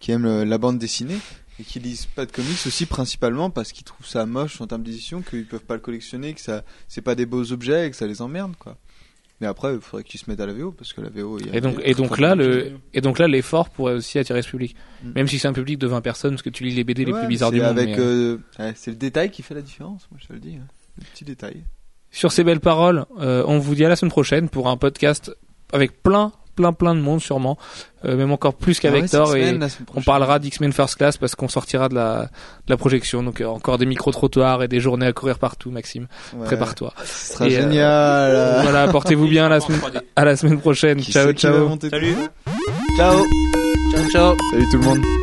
qui aiment le- la bande dessinée et qui lisent pas de comics aussi principalement parce qu'ils trouvent ça moche en termes d'édition, qu'ils peuvent pas le collectionner, que ça, c'est pas des beaux objets et que ça les emmerde quoi. Mais après il faudrait qu'ils se mettent à la VO parce que la VO. il y a et donc, et donc là, le, et donc là, l'effort pourrait aussi attirer ce public. Mm. Même si c'est un public de 20 personnes, parce que tu lis les BD les Ouais, plus mais bizarres du monde. Avec, mais, euh, euh, c'est le détail qui fait la différence. Moi je te le dis, hein. le petit détail. Sur ces belles paroles, euh, on vous dit à la semaine prochaine pour un podcast avec plein, plein, plein de monde sûrement, euh, même encore plus qu'avec Ah ouais, Thor. Et on parlera d'X-Men First Class parce qu'on sortira de la, de la projection. Donc euh, encore des micro-trottoirs et des journées à courir partout, Maxime. Ouais, Prépare-toi. Ce sera Et, euh, génial. Voilà, portez-vous bien à la semaine, à la semaine prochaine. Qui ciao, ciao. Salut. Ciao. Ciao, ciao. Salut tout le monde.